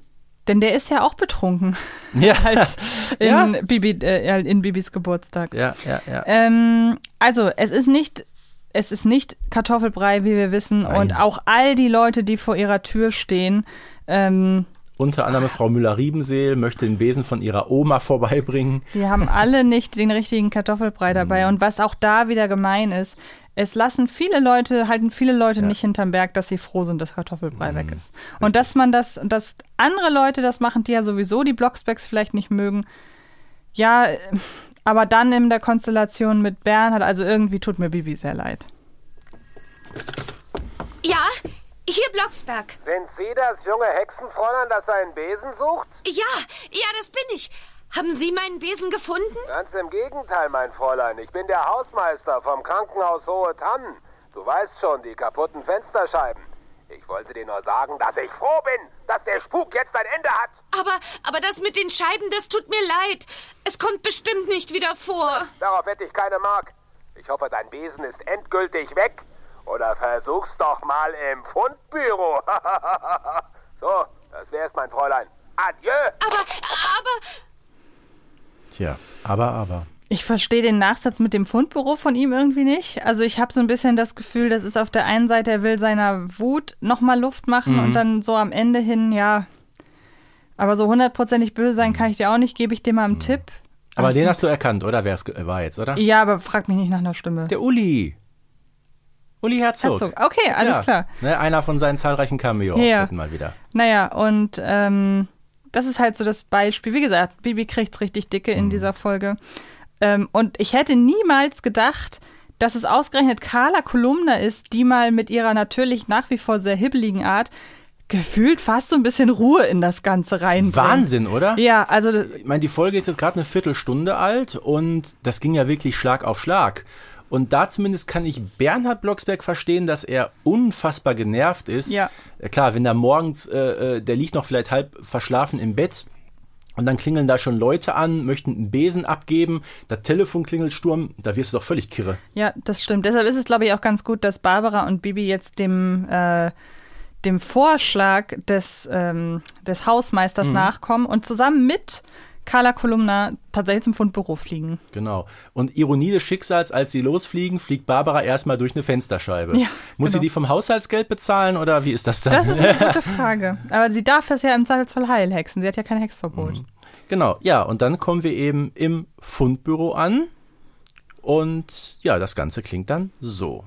Speaker 1: denn der ist ja auch betrunken
Speaker 2: Ja,
Speaker 1: als in,
Speaker 2: Ja.
Speaker 1: Bibi, äh, in Bibis Geburtstag.
Speaker 2: ja, ja, ja.
Speaker 1: Ähm, also, es ist nicht. Es ist nicht Kartoffelbrei, wie wir wissen.
Speaker 2: Nein.
Speaker 1: Und auch all die Leute, die vor ihrer Tür stehen, ähm,
Speaker 2: Unter anderem Frau Müller-Riebenseel möchte den Besen von ihrer Oma vorbeibringen.
Speaker 1: die haben alle nicht den richtigen Kartoffelbrei dabei.
Speaker 2: Mhm.
Speaker 1: Und was auch da wieder gemein ist, es lassen viele Leute, halten viele Leute nicht hinterm Berg, dass sie froh sind, dass Kartoffelbrei
Speaker 2: Mhm.
Speaker 1: weg ist. Und dass man das, dass andere Leute das machen, die ja sowieso die Blocksbacks vielleicht nicht mögen, Ja, aber dann in der Konstellation mit Bernhard, also irgendwie tut mir Bibi sehr leid.
Speaker 5: Ja, hier Blocksberg.
Speaker 9: Sind Sie das junge Hexenfräulein, das seinen Besen sucht?
Speaker 5: Ja, ja, das bin ich. Haben Sie meinen Besen gefunden?
Speaker 9: Ganz im Gegenteil, mein Fräulein. Ich bin der Hausmeister vom Krankenhaus Hohe Tannen. Du weißt schon, die kaputten Fensterscheiben. Ich wollte dir nur sagen, dass ich froh bin, dass der Spuk jetzt ein Ende hat.
Speaker 5: Aber, aber das mit den Scheiben, das tut mir leid. Es kommt bestimmt nicht wieder vor.
Speaker 9: Darauf hätte ich keine Mark. Ich hoffe, dein Besen ist endgültig weg. Oder versuch's doch mal im Fundbüro. so, das wär's, mein Fräulein. Adieu.
Speaker 5: Aber, aber,
Speaker 2: Tja, aber, aber.
Speaker 1: Ich verstehe den Nachsatz mit dem Fundbüro von ihm irgendwie nicht. Also ich habe so ein bisschen das Gefühl, das ist auf der einen Seite, er will seiner Wut nochmal Luft machen
Speaker 2: Mhm.
Speaker 1: und dann so am Ende hin, ja. Aber so hundertprozentig böse sein kann ich dir auch nicht, gebe ich dir mal einen Tipp.
Speaker 2: Aber
Speaker 1: Ach,
Speaker 2: den
Speaker 1: so-
Speaker 2: hast du erkannt, oder? Wer es war jetzt, oder?
Speaker 1: Ja, aber frag mich nicht nach einer Stimme.
Speaker 2: Der Uli. Uli Herzog.
Speaker 1: Herzog. Okay, alles
Speaker 2: ja.
Speaker 1: klar.
Speaker 2: Ne, einer von seinen zahlreichen Cameo-Auftritten
Speaker 1: Ja.
Speaker 2: mal wieder.
Speaker 1: Naja, und ähm, das ist halt so das Beispiel. Wie gesagt, Bibi kriegt's richtig dicke
Speaker 2: Mhm.
Speaker 1: in dieser Folge. Ähm, und ich hätte niemals gedacht, dass es ausgerechnet Carla Kolumna ist, die mal mit ihrer natürlich nach wie vor sehr hibbeligen Art gefühlt fast so ein bisschen Ruhe in das Ganze reinbringt.
Speaker 2: Wahnsinn, oder?
Speaker 1: Ja, also
Speaker 2: Ich meine, die Folge ist jetzt gerade eine Viertelstunde alt und das ging ja wirklich Schlag auf Schlag. Und da zumindest kann ich Bernhard Blocksberg verstehen, dass er unfassbar genervt ist.
Speaker 1: Ja.
Speaker 2: Äh, Klar, wenn da morgens, äh, äh, der liegt noch vielleicht halb verschlafen im Bett und dann klingeln da schon Leute an, möchten einen Besen abgeben, das Telefon klingelt Sturm, da wirst du doch völlig kirre.
Speaker 1: Ja, das stimmt. Deshalb ist es, glaube ich, auch ganz gut, dass Barbara und Bibi jetzt dem, äh, dem Vorschlag des, ähm, des Hausmeisters
Speaker 2: Mhm.
Speaker 1: nachkommen und zusammen mit Carla Kolumna tatsächlich zum Fundbüro fliegen.
Speaker 2: Genau. Und Ironie des Schicksals, als sie losfliegen, fliegt Barbara erstmal durch eine Fensterscheibe.
Speaker 1: Ja,
Speaker 2: Muss sie
Speaker 1: genau.
Speaker 2: die vom Haushaltsgeld bezahlen oder wie ist das dann?
Speaker 1: Das ist eine gute Frage. Aber sie darf es ja im Zweifelsfall heilhexen. Sie hat ja kein Hexverbot.
Speaker 2: Genau, ja, und dann kommen wir eben im Fundbüro an. Und ja, das Ganze klingt dann so.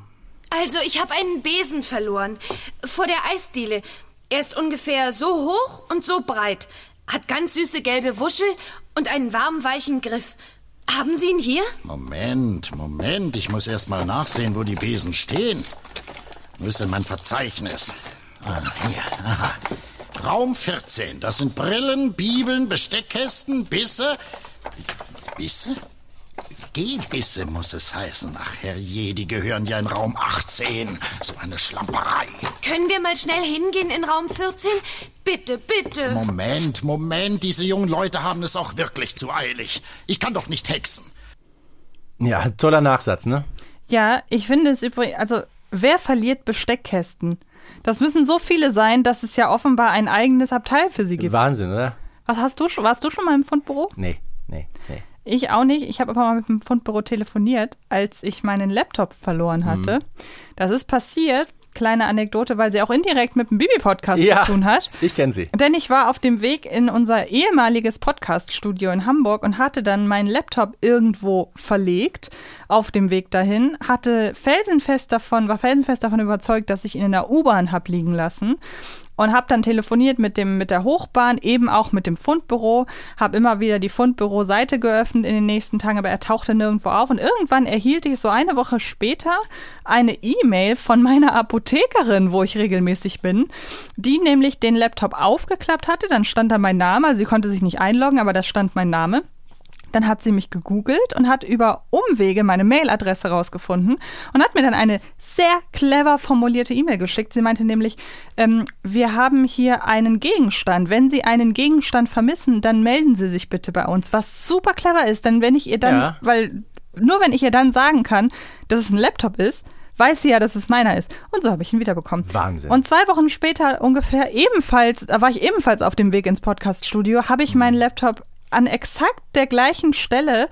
Speaker 5: Also, ich habe einen Besen verloren. Vor der Eisdiele. Er ist ungefähr so hoch und so breit. Hat ganz süße gelbe Wuschel und einen warmen, weichen Griff. Haben Sie ihn hier?
Speaker 10: Moment, Moment. Ich muss erst mal nachsehen, wo die Besen stehen. Wo ist denn mein Verzeichnis? Ah, hier. Aha. Raum 14. Das sind Brillen, Bibeln, Besteckkästen, Bisse. Bisse? Gehbisse muss es heißen. Ach herrje, die gehören ja in Raum 18. So eine Schlamperei.
Speaker 5: Können wir mal schnell hingehen in Raum 14? Bitte, bitte.
Speaker 10: Moment, Moment. Diese jungen Leute haben es auch wirklich zu eilig. Ich kann doch nicht hexen.
Speaker 2: Ja, toller Nachsatz, ne?
Speaker 1: Ja, ich finde es übrigens, also wer verliert Besteckkästen? Das müssen so viele sein, dass es ja offenbar ein eigenes Abteil für sie gibt.
Speaker 2: Wahnsinn, oder?
Speaker 1: Was hast du schon? Warst du schon mal im Fundbüro?
Speaker 2: Nee, nee, nee.
Speaker 1: Ich auch nicht. Ich habe aber mal mit dem Fundbüro telefoniert, als ich meinen Laptop verloren hatte. Das ist passiert. Kleine Anekdote, weil sie auch indirekt mit dem Bibi-Podcast
Speaker 2: Ja,
Speaker 1: zu tun hat.
Speaker 2: ich kenne sie.
Speaker 1: Denn ich war auf dem Weg in unser ehemaliges Podcast-Studio in Hamburg und hatte dann meinen Laptop irgendwo verlegt auf dem Weg dahin, hatte felsenfest davon, war felsenfest davon überzeugt, dass ich ihn in der U-Bahn hab liegen lassen und habe dann telefoniert mit dem mit der Hochbahn, eben auch mit dem Fundbüro, habe immer wieder die Fundbüro-Seite geöffnet in den nächsten Tagen, aber er tauchte nirgendwo auf. Und irgendwann erhielt ich so eine Woche später eine E-Mail von meiner Apothekerin, wo ich regelmäßig bin, die nämlich den Laptop aufgeklappt hatte, dann stand da mein Name, also sie konnte sich nicht einloggen, aber da stand mein Name. Dann hat sie mich gegoogelt und hat über Umwege meine Mailadresse rausgefunden und hat mir dann eine sehr clever formulierte E-Mail geschickt. Sie meinte nämlich, ähm, wir haben hier einen Gegenstand. Wenn Sie einen Gegenstand vermissen, dann melden Sie sich bitte bei uns. Was super clever ist, denn wenn ich ihr dann,
Speaker 2: Ja.
Speaker 1: weil nur wenn ich ihr dann sagen kann, dass es ein Laptop ist, weiß sie ja, dass es meiner ist. Und so habe ich ihn wiederbekommen.
Speaker 2: Wahnsinn.
Speaker 1: Und zwei Wochen später ungefähr ebenfalls, da war ich ebenfalls auf dem Weg ins Podcaststudio, habe ich meinen Laptop an exakt der gleichen Stelle,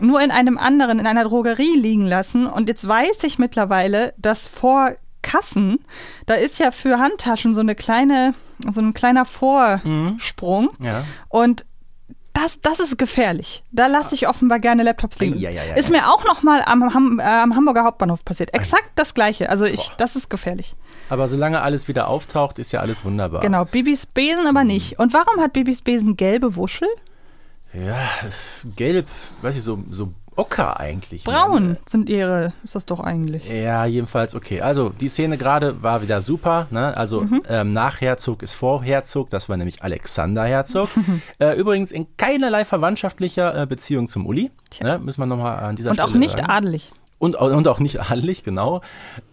Speaker 1: nur in einem anderen, in einer Drogerie liegen lassen. Und jetzt weiß ich mittlerweile, dass vor Kassen, da ist ja für Handtaschen so eine kleine, so ein kleiner Vorsprung.
Speaker 2: Ja.
Speaker 1: Und das, das ist gefährlich. Da lasse ich offenbar gerne Laptops liegen.
Speaker 2: Ei, ei, ei,
Speaker 1: ist mir auch noch mal am, Ham, äh, am Hamburger Hauptbahnhof passiert. Exakt das Gleiche. Also ich, das ist gefährlich.
Speaker 2: Aber solange alles wieder auftaucht, ist ja alles wunderbar.
Speaker 1: Genau, Bibis Besen aber nicht. Und warum hat Bibis Besen gelbe Wuschel?
Speaker 2: Ja, gelb, weiß ich, so, so Ocker eigentlich.
Speaker 1: Braun sind ihre, ist das doch eigentlich.
Speaker 2: Ja, jedenfalls okay. Also die Szene gerade war wieder super. Ne? Also
Speaker 1: Mhm.
Speaker 2: ähm, nach Herzog ist vor Herzog. Das war nämlich Alexander Herzog. äh, übrigens in keinerlei verwandtschaftlicher äh, Beziehung zum Uli. Ne? Müssen wir nochmal an dieser
Speaker 1: Und
Speaker 2: Stelle
Speaker 1: auch nicht
Speaker 2: sagen.
Speaker 1: adelig.
Speaker 2: Und, und auch nicht adelig, genau.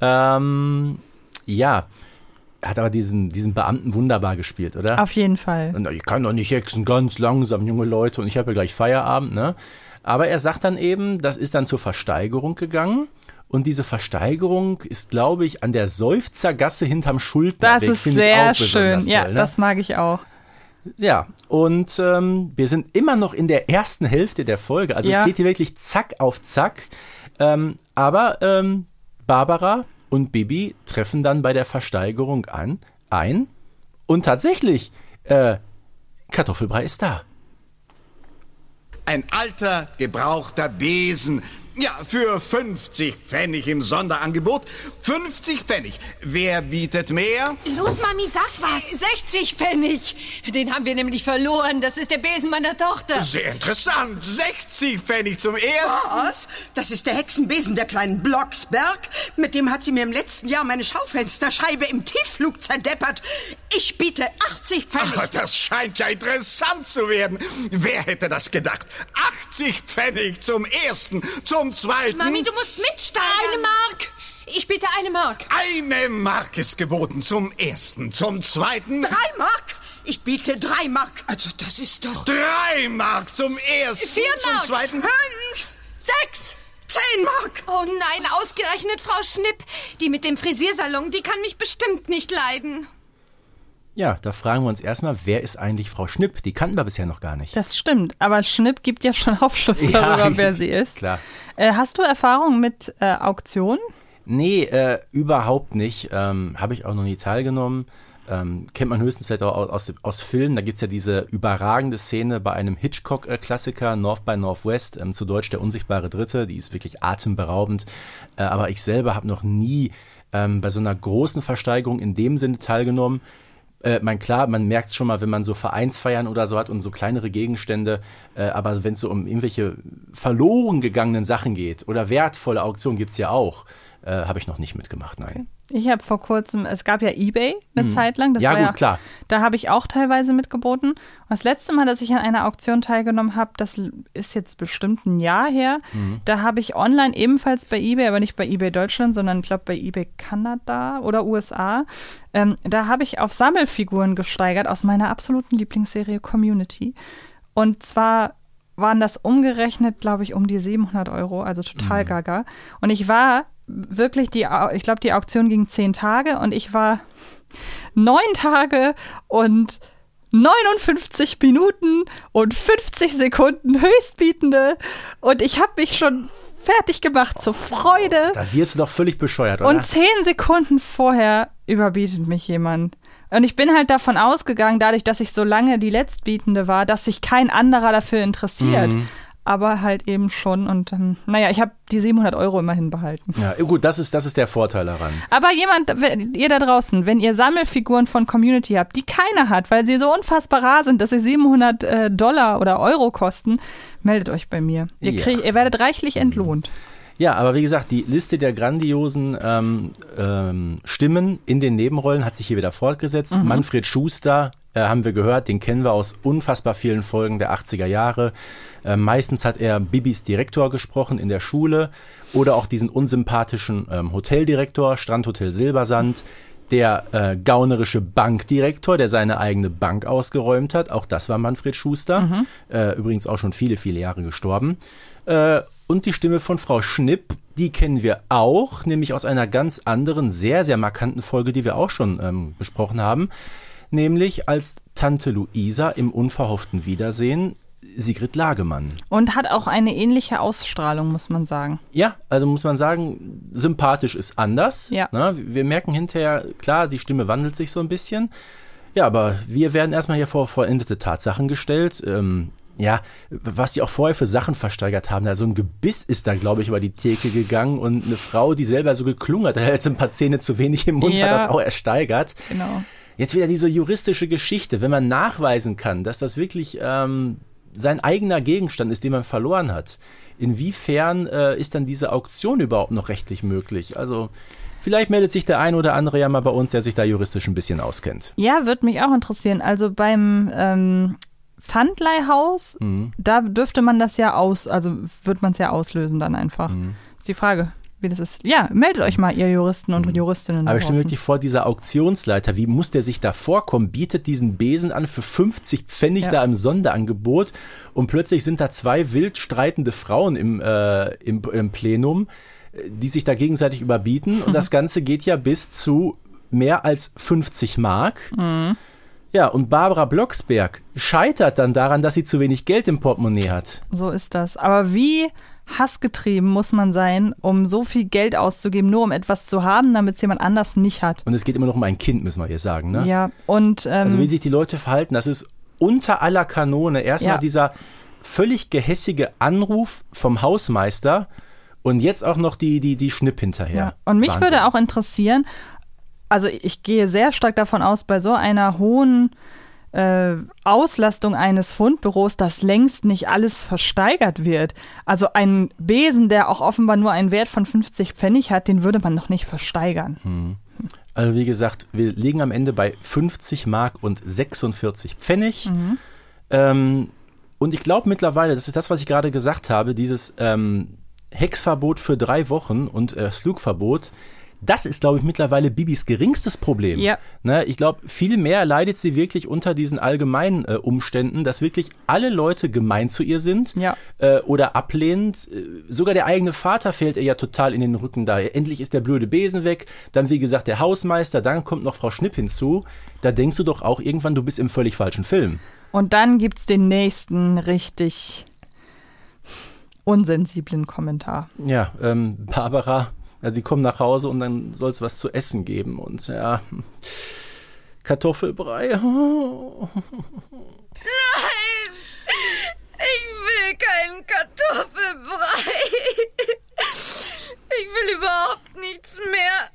Speaker 2: Ähm, ja, hat aber diesen, diesen Beamten wunderbar gespielt, oder?
Speaker 1: Auf jeden Fall.
Speaker 2: Und ich kann doch nicht hexen, ganz langsam, junge Leute, und ich habe ja gleich Feierabend, ne? Aber er sagt dann eben, das ist dann zur Versteigerung gegangen. Und diese Versteigerung ist, glaube ich, an der Seufzergasse hinterm Schuldner.
Speaker 1: Das ist sehr schön. Ja,
Speaker 2: toll, ne?
Speaker 1: das mag ich auch.
Speaker 2: Ja, und ähm, wir sind immer noch in der ersten Hälfte der Folge. Also
Speaker 1: Ja.
Speaker 2: es geht hier wirklich zack auf zack. Ähm, aber ähm, Barbara und Bibi treffen dann bei der Versteigerung an, ein. Und tatsächlich, äh, Kartoffelbrei ist da.
Speaker 11: Ein alter, gebrauchter Besen. Ja, für 50 Pfennig im Sonderangebot. 50 Pfennig. Wer bietet mehr?
Speaker 5: Los, Mami, sag was.
Speaker 3: 60 Pfennig. Den haben wir nämlich verloren. Das ist der Besen meiner Tochter.
Speaker 11: Sehr interessant. 60 Pfennig zum ersten.
Speaker 12: Was? Das ist der Hexenbesen der kleinen Blocksberg. Mit dem hat sie mir im letzten Jahr meine Schaufensterscheibe im Tiefflug zerdeppert. Ich biete 80 Pfennig.
Speaker 11: Ah, das scheint ja interessant zu werden. Wer hätte das gedacht? 80 Pfennig zum ersten, zum zweiten.
Speaker 5: Mami, du musst mitsteigen.
Speaker 3: Eine Mark. Ich biete eine Mark.
Speaker 11: Eine Mark ist geboten zum ersten, zum zweiten.
Speaker 12: Drei Mark? Ich biete drei Mark. Also das ist doch...
Speaker 11: Drei Mark zum ersten,
Speaker 3: Vier
Speaker 11: zum
Speaker 3: Mark.
Speaker 11: zweiten.
Speaker 12: Fünf,
Speaker 3: Sechs.
Speaker 12: zehn Mark.
Speaker 5: Oh nein, ausgerechnet Frau Schnipp. Die mit dem Frisiersalon, die kann mich bestimmt nicht leiden.
Speaker 2: Ja, da fragen wir uns erstmal, wer ist eigentlich Frau Schnipp? Die kannten wir bisher noch gar nicht.
Speaker 1: Das stimmt. Aber Schnipp gibt ja schon Aufschluss
Speaker 2: Ja,
Speaker 1: darüber, wer sie ist.
Speaker 2: Klar.
Speaker 1: Äh, hast du Erfahrung mit äh, Auktionen?
Speaker 2: Nee, äh, überhaupt nicht. Ähm, Habe ich auch noch nie teilgenommen. Ähm, kennt man höchstens vielleicht auch aus, aus Filmen. Da gibt's ja diese überragende Szene bei einem Hitchcock-Klassiker, North by Northwest, ähm, zu Deutsch Der unsichtbare Dritte. Die ist wirklich atemberaubend. Äh, aber ich selber habe noch nie ähm, bei so einer großen Versteigerung in dem Sinne teilgenommen. Äh, man, klar, man merkt es schon mal, wenn man so Vereinsfeiern oder so hat und so kleinere Gegenstände, äh, aber wenn es so um irgendwelche verloren gegangenen Sachen geht oder wertvolle Auktionen gibt's ja auch, äh, habe ich noch nicht mitgemacht, nein.
Speaker 1: Ich habe vor kurzem, es gab ja eBay eine
Speaker 2: Mhm.
Speaker 1: Zeit lang. Das
Speaker 2: Ja,
Speaker 1: war
Speaker 2: gut, klar.
Speaker 1: Da habe ich auch teilweise mitgeboten. Und das letzte Mal, dass ich an einer Auktion teilgenommen habe, das ist jetzt bestimmt ein Jahr her.
Speaker 2: Mhm.
Speaker 1: Da habe ich online ebenfalls bei eBay, aber nicht bei eBay Deutschland, sondern ich glaube bei eBay Kanada oder USA. Ähm, da habe ich auf Sammelfiguren gesteigert aus meiner absoluten Lieblingsserie Community. Und zwar waren das umgerechnet, glaube ich, um die 700 Euro, also total
Speaker 2: Mhm.
Speaker 1: gaga. Und ich war wirklich, die, ich glaube, die Auktion ging zehn Tage und ich war neun Tage und 59 Minuten und 50 Sekunden Höchstbietende und ich habe mich schon fertig gemacht zur Freude.
Speaker 2: Da wirst du doch völlig bescheuert, oder?
Speaker 1: Und zehn Sekunden vorher überbietet mich jemand. Und ich bin halt davon ausgegangen, dadurch, dass ich so lange die Letztbietende war, dass sich kein anderer dafür interessiert.
Speaker 2: Mhm.
Speaker 1: Aber halt eben schon. Und dann, naja, ich habe die 700 Euro immerhin behalten.
Speaker 2: ja, gut, das ist, das ist der Vorteil daran.
Speaker 1: Aber jemand, ihr da draußen, wenn ihr Sammelfiguren von Community habt, die keiner hat, weil sie so unfassbar rar sind, dass sie 700 äh, Dollar oder Euro kosten, meldet euch bei mir. Ihr,
Speaker 2: Ja.
Speaker 1: kriegt, ihr werdet reichlich entlohnt.
Speaker 2: Ja, aber wie gesagt, die Liste der grandiosen ähm, ähm, Stimmen in den Nebenrollen hat sich hier wieder fortgesetzt.
Speaker 1: Mhm.
Speaker 2: Manfred Schuster äh, haben wir gehört, den kennen wir aus unfassbar vielen Folgen der 80er Jahre. Äh, meistens hat er Bibis Direktor gesprochen in der Schule oder auch diesen unsympathischen ähm, Hoteldirektor, Strandhotel Silbersand. Der äh, gaunerische Bankdirektor, der seine eigene Bank ausgeräumt hat, auch das war Manfred Schuster.
Speaker 1: Mhm.
Speaker 2: Äh, übrigens auch schon viele, viele Jahre gestorben. Äh, und die Stimme von Frau Schnipp, die kennen wir auch, nämlich aus einer ganz anderen, sehr, sehr markanten Folge, die wir auch schon ähm, besprochen haben. Nämlich als Tante Luisa im unverhofften Wiedersehen Sigrid Lagemann.
Speaker 1: Und hat auch eine ähnliche Ausstrahlung, muss man sagen.
Speaker 2: Ja, also muss man sagen, sympathisch ist anders.
Speaker 1: Ja.
Speaker 2: Ne? Wir merken hinterher, klar, die Stimme wandelt sich so ein bisschen. Ja, aber wir werden erstmal hier vor vollendete Tatsachen gestellt. Ähm, ja, was die auch vorher für Sachen versteigert haben. Da so ein Gebiss ist da, glaube ich, über die Theke gegangen und eine Frau, die selber so geklungen hat, jetzt ein paar Zähne zu wenig im Mund,
Speaker 1: Ja.
Speaker 2: hat das auch ersteigert.
Speaker 1: Genau.
Speaker 2: Jetzt wieder diese juristische Geschichte, wenn man nachweisen kann, dass das wirklich ähm, sein eigener Gegenstand ist, den man verloren hat, inwiefern äh, ist dann diese Auktion überhaupt noch rechtlich möglich? Also vielleicht meldet sich der ein oder andere ja mal bei uns, der sich da juristisch ein bisschen auskennt.
Speaker 1: Ja, würde mich auch interessieren. Also beim ähm, Pfandleihhaus,
Speaker 2: Mhm.
Speaker 1: da dürfte man das ja aus, also wird man es ja auslösen dann einfach.
Speaker 2: Mhm.
Speaker 1: Ist die Frage, wie das ist. Ja, meldet euch mal, ihr Juristen und Juristinnen.
Speaker 2: Mhm. Aber
Speaker 1: da
Speaker 2: ich stelle mir wirklich vor, dieser Auktionsleiter, wie muss der sich da vorkommen? Bietet diesen Besen an für 50 Pfennig
Speaker 1: Ja.
Speaker 2: da im Sonderangebot und plötzlich sind da zwei wild streitende Frauen im, äh, im, im Plenum, äh, die sich da gegenseitig überbieten und das Ganze geht ja bis zu mehr als 50 Mark.
Speaker 1: Mhm.
Speaker 2: Ja, und Barbara Blocksberg scheitert dann daran, dass sie zu wenig Geld im Portemonnaie hat.
Speaker 1: So ist das. Aber wie hassgetrieben muss man sein, um so viel Geld auszugeben, nur um etwas zu haben, damit es jemand anders nicht hat?
Speaker 2: Und es geht immer noch um ein Kind, müssen wir hier sagen, ne?
Speaker 1: Ja, und ähm,
Speaker 2: Also wie sich die Leute verhalten, das ist unter aller Kanone. Erstmal
Speaker 1: Ja.
Speaker 2: dieser völlig gehässige Anruf vom Hausmeister und jetzt auch noch die, die, die Schnipp hinterher.
Speaker 1: Ja. Und mich
Speaker 2: Wahnsinn.
Speaker 1: würde auch interessieren, also ich gehe sehr stark davon aus, bei so einer hohen äh, Auslastung eines Fundbüros, dass längst nicht alles versteigert wird. Also ein Besen, der auch offenbar nur einen Wert von 50 Pfennig hat, den würde man noch nicht versteigern.
Speaker 2: Hm. Also wie gesagt, wir liegen am Ende bei 50 Mark und 46 Pfennig.
Speaker 1: Mhm.
Speaker 2: Ähm, und ich glaube mittlerweile, das ist das, was ich gerade gesagt habe, dieses ähm, Hexverbot für drei Wochen und äh, Flugverbot, das ist, glaube ich, mittlerweile Bibis geringstes Problem.
Speaker 1: Ja.
Speaker 2: Ne, ich glaube, viel mehr leidet sie wirklich unter diesen allgemeinen äh, Umständen, dass wirklich alle Leute gemein zu ihr sind
Speaker 1: Ja.
Speaker 2: äh, oder ablehnend. Äh, Sogar der eigene Vater fällt ihr ja total in den Rücken da. Endlich ist der blöde Besen weg. Dann, wie gesagt, der Hausmeister. Dann kommt noch Frau Schnipp hinzu. Da denkst du doch auch irgendwann, du bist im völlig falschen Film.
Speaker 1: Und dann gibt es den nächsten richtig unsensiblen Kommentar.
Speaker 2: Ja, ähm, Barbara, also die kommen nach Hause und dann soll es was zu essen geben. Und ja, Kartoffelbrei.
Speaker 5: Nein! Ich will keinen Kartoffelbrei. Ich will überhaupt nichts mehr.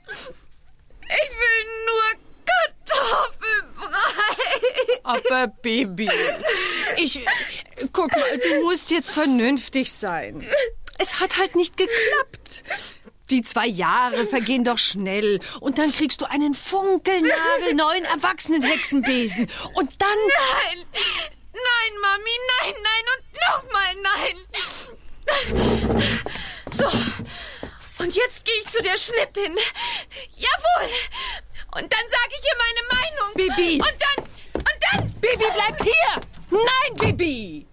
Speaker 5: Ich will nur Kartoffelbrei.
Speaker 3: Aber Baby, ich guck mal, du musst jetzt vernünftig sein. Es hat halt nicht geklappt. Die zwei Jahre vergehen doch schnell und dann kriegst du einen funkelnagelneuen Erwachsenenhexenbesen und dann
Speaker 5: Nein! Nein, Mami, nein, nein und nochmal nein! So, und jetzt gehe ich zu der Schnipp hin. Jawohl! Und dann sage ich ihr meine Meinung.
Speaker 3: Bibi.
Speaker 5: Und dann, und dann...
Speaker 3: Baby, bleib hier! Nein, Baby!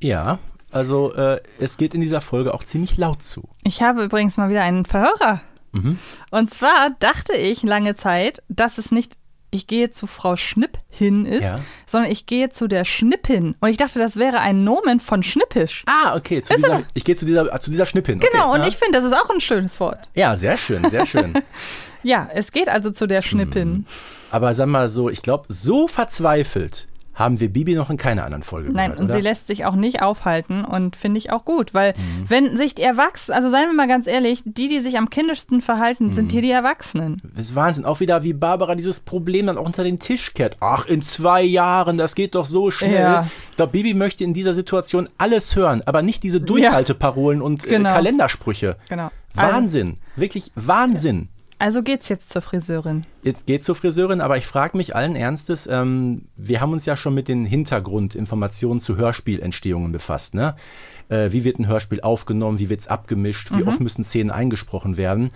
Speaker 2: Ja, also äh, es geht in dieser Folge auch ziemlich laut zu.
Speaker 1: Ich habe übrigens mal wieder einen Verhörer.
Speaker 2: Mhm.
Speaker 1: Und zwar dachte ich lange Zeit, dass es nicht ich gehe zu Frau Schnipp hin ist,
Speaker 2: Ja.
Speaker 1: sondern ich gehe zu der Schnippin. Und ich dachte, das wäre ein Nomen von Schnippisch.
Speaker 2: Ah, okay. Zu dieser, ich gehe zu dieser, zu dieser Schnippin.
Speaker 1: Genau,
Speaker 2: okay.
Speaker 1: und
Speaker 2: ja.
Speaker 1: ich finde, das ist auch ein schönes Wort.
Speaker 2: Ja, sehr schön, sehr schön.
Speaker 1: Ja, es geht also zu der Schnippin.
Speaker 2: Aber sag mal so, ich glaube, so verzweifelt haben wir Bibi noch in keiner anderen Folge
Speaker 1: Nein,
Speaker 2: gehört,
Speaker 1: und
Speaker 2: oder?
Speaker 1: sie lässt sich auch nicht aufhalten und finde ich auch gut, weil
Speaker 2: Mhm.
Speaker 1: wenn sich die Erwachsenen, also seien wir mal ganz ehrlich, die, die sich am kindischsten verhalten,
Speaker 2: Mhm.
Speaker 1: sind hier die Erwachsenen.
Speaker 2: Das ist Wahnsinn. Auch wieder, wie Barbara dieses Problem dann auch unter den Tisch kehrt. Ach, in zwei Jahren, das geht doch so schnell.
Speaker 1: Ja.
Speaker 2: Ich glaube, Bibi möchte in dieser Situation alles hören, aber nicht diese Durchhalteparolen und
Speaker 1: Genau.
Speaker 2: äh, Kalendersprüche.
Speaker 1: Genau.
Speaker 2: Wahnsinn. Wirklich Wahnsinn.
Speaker 1: Also geht's jetzt zur Friseurin.
Speaker 2: Jetzt geht zur Friseurin, aber ich frage mich allen Ernstes, ähm, wir haben uns ja schon mit den Hintergrundinformationen zu Hörspielentstehungen befasst. Ne? Äh, wie wird ein Hörspiel aufgenommen, wie wird es abgemischt, wie
Speaker 1: Mhm.
Speaker 2: oft müssen Szenen eingesprochen werden.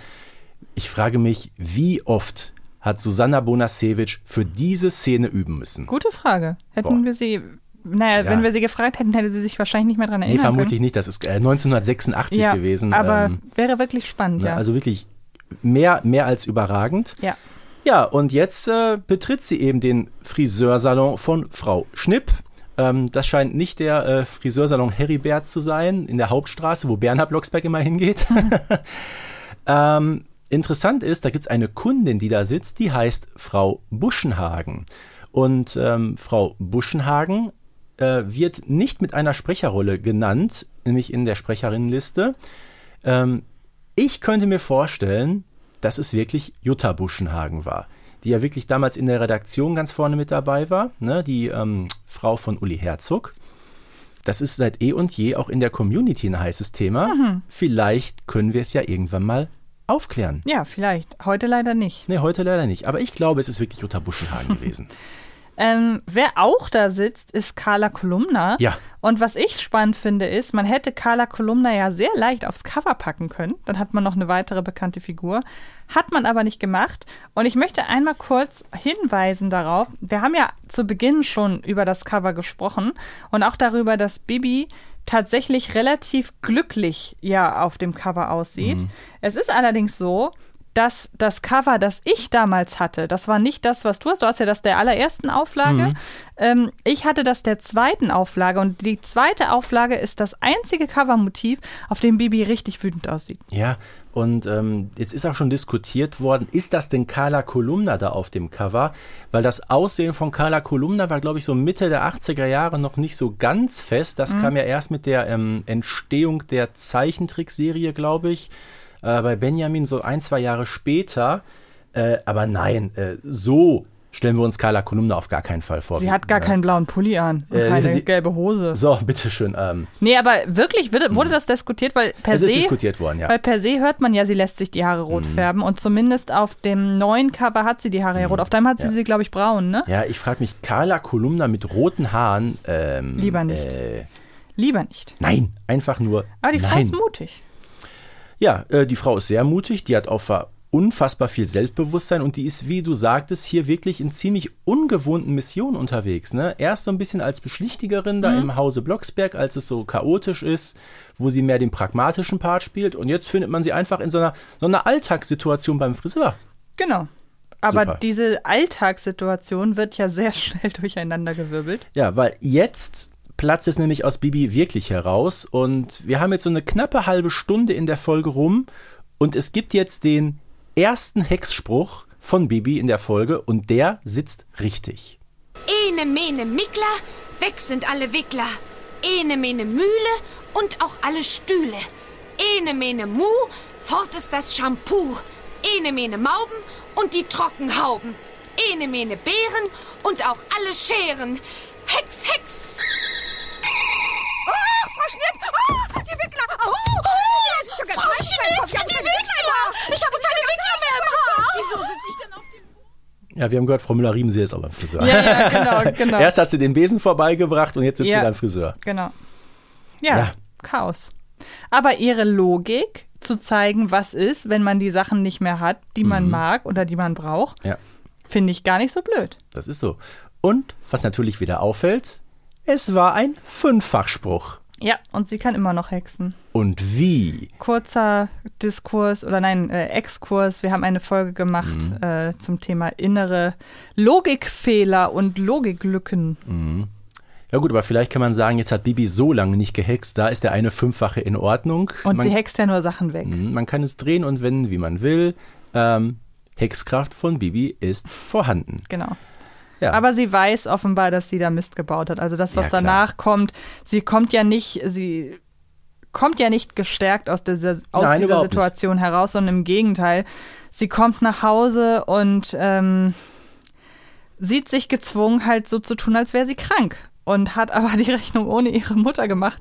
Speaker 2: Ich frage mich, wie oft hat Susanna Bonasewicz für diese Szene üben müssen?
Speaker 1: Gute Frage. Hätten
Speaker 2: Boah.
Speaker 1: wir sie, naja,
Speaker 2: Ja.
Speaker 1: wenn wir sie gefragt hätten, hätte sie sich wahrscheinlich nicht mehr dran
Speaker 2: Nee,
Speaker 1: erinnern
Speaker 2: vermutlich
Speaker 1: können.
Speaker 2: nicht. Das ist äh, 1986
Speaker 1: ja,
Speaker 2: gewesen.
Speaker 1: Aber
Speaker 2: Ähm,
Speaker 1: wäre wirklich spannend,
Speaker 2: ne,
Speaker 1: ja.
Speaker 2: Also wirklich mehr, mehr als überragend.
Speaker 1: ja.
Speaker 2: Ja, und jetzt äh, betritt sie eben den Friseursalon von Frau Schnipp. Ähm, das scheint nicht der äh, Friseursalon Heribert zu sein, in der Hauptstraße, wo Bernhard Blocksberg immer hingeht. ähm, interessant ist, da gibt es eine Kundin, die da sitzt, die heißt Frau Buschenhagen. Und ähm, Frau Buschenhagen äh, wird nicht mit einer Sprecherrolle genannt, nämlich in der Sprecherinnenliste. Ähm, ich könnte mir vorstellen, dass es wirklich Jutta Buschenhagen war. die ja wirklich damals in der Redaktion ganz vorne mit dabei war, ne? die ähm, Frau von Uli Herzog. Das ist seit eh und je auch in der Community ein heißes Thema.
Speaker 1: Mhm.
Speaker 2: Vielleicht können wir es ja irgendwann mal aufklären.
Speaker 1: Ja, vielleicht. Heute leider nicht.
Speaker 2: Nee, heute leider nicht. Aber ich glaube, es ist wirklich Jutta Buschenhagen gewesen.
Speaker 1: Ähm, wer auch da sitzt, ist Carla Kolumna.
Speaker 2: Ja.
Speaker 1: Und was ich spannend finde, ist, man hätte Carla Kolumna ja sehr leicht aufs Cover packen können. Dann hat man noch eine weitere bekannte Figur. Hat man aber nicht gemacht. Und ich möchte einmal kurz hinweisen darauf. Wir haben ja zu Beginn schon über das Cover gesprochen und auch darüber, dass Bibi tatsächlich relativ glücklich ja auf dem Cover aussieht.
Speaker 13: Mhm.
Speaker 1: Es ist allerdings so, dass das Cover, das ich damals hatte, das war nicht das, was du hast. Du hast ja das der allerersten Auflage.
Speaker 2: Mhm.
Speaker 1: Ähm, ich hatte das der zweiten Auflage und die zweite Auflage ist das einzige Covermotiv, auf dem Bibi richtig wütend aussieht.
Speaker 2: Ja, und ähm, jetzt ist auch schon diskutiert worden, ist das denn Carla Kolumna da auf dem Cover? Weil das Aussehen von Carla Kolumna war, glaube ich, so Mitte der 80er Jahre noch nicht so ganz fest. Das
Speaker 1: Mhm.
Speaker 2: kam ja erst mit der ähm, Entstehung der Zeichentrickserie, glaube ich, äh, bei Benjamin so ein, zwei Jahre später. Äh, aber nein, äh, so stellen wir uns Carla Kolumna auf gar keinen Fall vor.
Speaker 1: Sie hat gar keinen blauen Pulli an und
Speaker 2: Äh,
Speaker 1: keine
Speaker 2: sie-
Speaker 1: gelbe Hose.
Speaker 2: So, bitteschön. Ähm,
Speaker 1: Nee, aber wirklich wurde, wurde das diskutiert, weil per
Speaker 2: Es ist
Speaker 1: se.
Speaker 2: diskutiert worden, ja.
Speaker 1: Weil per se hört man ja, sie lässt sich die Haare rot
Speaker 2: Mhm.
Speaker 1: färben und zumindest auf dem neuen Cover hat sie die Haare ja rot. Auf deinem hat sie
Speaker 2: Ja.
Speaker 1: sie, glaube ich, braun, ne?
Speaker 2: ja, ich frage mich, Carla Kolumna mit roten Haaren. Ähm,
Speaker 1: Lieber nicht.
Speaker 2: Äh,
Speaker 1: Lieber nicht.
Speaker 2: nein, einfach nur.
Speaker 1: Aber die Frau
Speaker 2: nein.
Speaker 1: ist mutig.
Speaker 2: Ja, äh, die Frau ist sehr mutig, die hat auch unfassbar viel Selbstbewusstsein und die ist, wie du sagtest, hier wirklich in ziemlich ungewohnten Missionen unterwegs. Ne? Erst so ein bisschen als Beschlichtigerin da
Speaker 1: Mhm.
Speaker 2: im Hause Blocksberg, als es so chaotisch ist, wo sie mehr den pragmatischen Part spielt und jetzt findet man sie einfach in so einer, so einer Alltagssituation beim Friseur.
Speaker 1: Genau. Aber
Speaker 2: Super.
Speaker 1: diese Alltagssituation wird ja sehr schnell durcheinandergewirbelt.
Speaker 2: Ja, weil jetzt platzt es nämlich aus Bibi wirklich heraus und wir haben jetzt so eine knappe halbe Stunde in der Folge rum und es gibt jetzt den ersten Hexspruch von Bibi in der Folge und der sitzt richtig.
Speaker 5: Ene mene Mickler, weg sind alle Wickler. Ene mene Mühle und auch alle Stühle. Ene mene Mu, fort ist das Shampoo. Ene mene Mauben und die Trockenhauben. Ene mene Beeren und auch alle Scheren. Hex, Hex!
Speaker 12: Frau Schnipp! Oh, die Wickler! Oh, oh, das ist sogar
Speaker 5: Frau
Speaker 12: haben
Speaker 5: die Wickler! Ich habe keine Wickler mehr im Haar!
Speaker 12: Wieso sitze ich denn auf dem...
Speaker 2: Ja, wir haben gehört, Frau Müller-Riemensee ist auch beim Friseur.
Speaker 1: Ja, ja, genau, genau.
Speaker 2: Erst hat sie den Besen vorbeigebracht und jetzt sitzt
Speaker 1: Ja.
Speaker 2: sie beim Friseur.
Speaker 1: Genau. Ja,
Speaker 2: Ja.
Speaker 1: Chaos. Aber ihre Logik zu zeigen, was ist, wenn man die Sachen nicht mehr hat, die man
Speaker 2: Mhm.
Speaker 1: mag oder die man braucht,
Speaker 2: Ja,
Speaker 1: finde ich gar nicht so blöd.
Speaker 2: das ist so. Und was natürlich wieder auffällt, es war ein Fünffachspruch.
Speaker 1: Ja, und sie kann immer noch hexen.
Speaker 2: Und wie?
Speaker 1: Kurzer Diskurs oder nein, äh, Exkurs. Wir haben eine Folge gemacht
Speaker 2: Mhm.
Speaker 1: äh, zum Thema innere Logikfehler und Logiklücken.
Speaker 2: Mhm. Ja gut, aber vielleicht kann man sagen, jetzt hat Bibi so lange nicht gehext, da ist der eine Fünffache in Ordnung.
Speaker 1: Und
Speaker 2: man,
Speaker 1: sie hext ja nur Sachen weg.
Speaker 2: Mhm, Man kann es drehen und wenden, wie man will. Ähm, Hexkraft von Bibi ist vorhanden.
Speaker 1: Genau.
Speaker 2: Ja.
Speaker 1: Aber sie weiß offenbar, dass sie da Mist gebaut hat. Also das, was
Speaker 2: Ja,
Speaker 1: danach kommt, sie kommt ja nicht, sie kommt ja nicht gestärkt aus dieser, aus
Speaker 2: Nein,
Speaker 1: dieser
Speaker 2: überhaupt nicht.
Speaker 1: Situation heraus, sondern im Gegenteil. Sie kommt nach Hause und ähm, sieht sich gezwungen, halt so zu tun, als wäre sie krank. Und hat aber die Rechnung ohne ihre Mutter gemacht.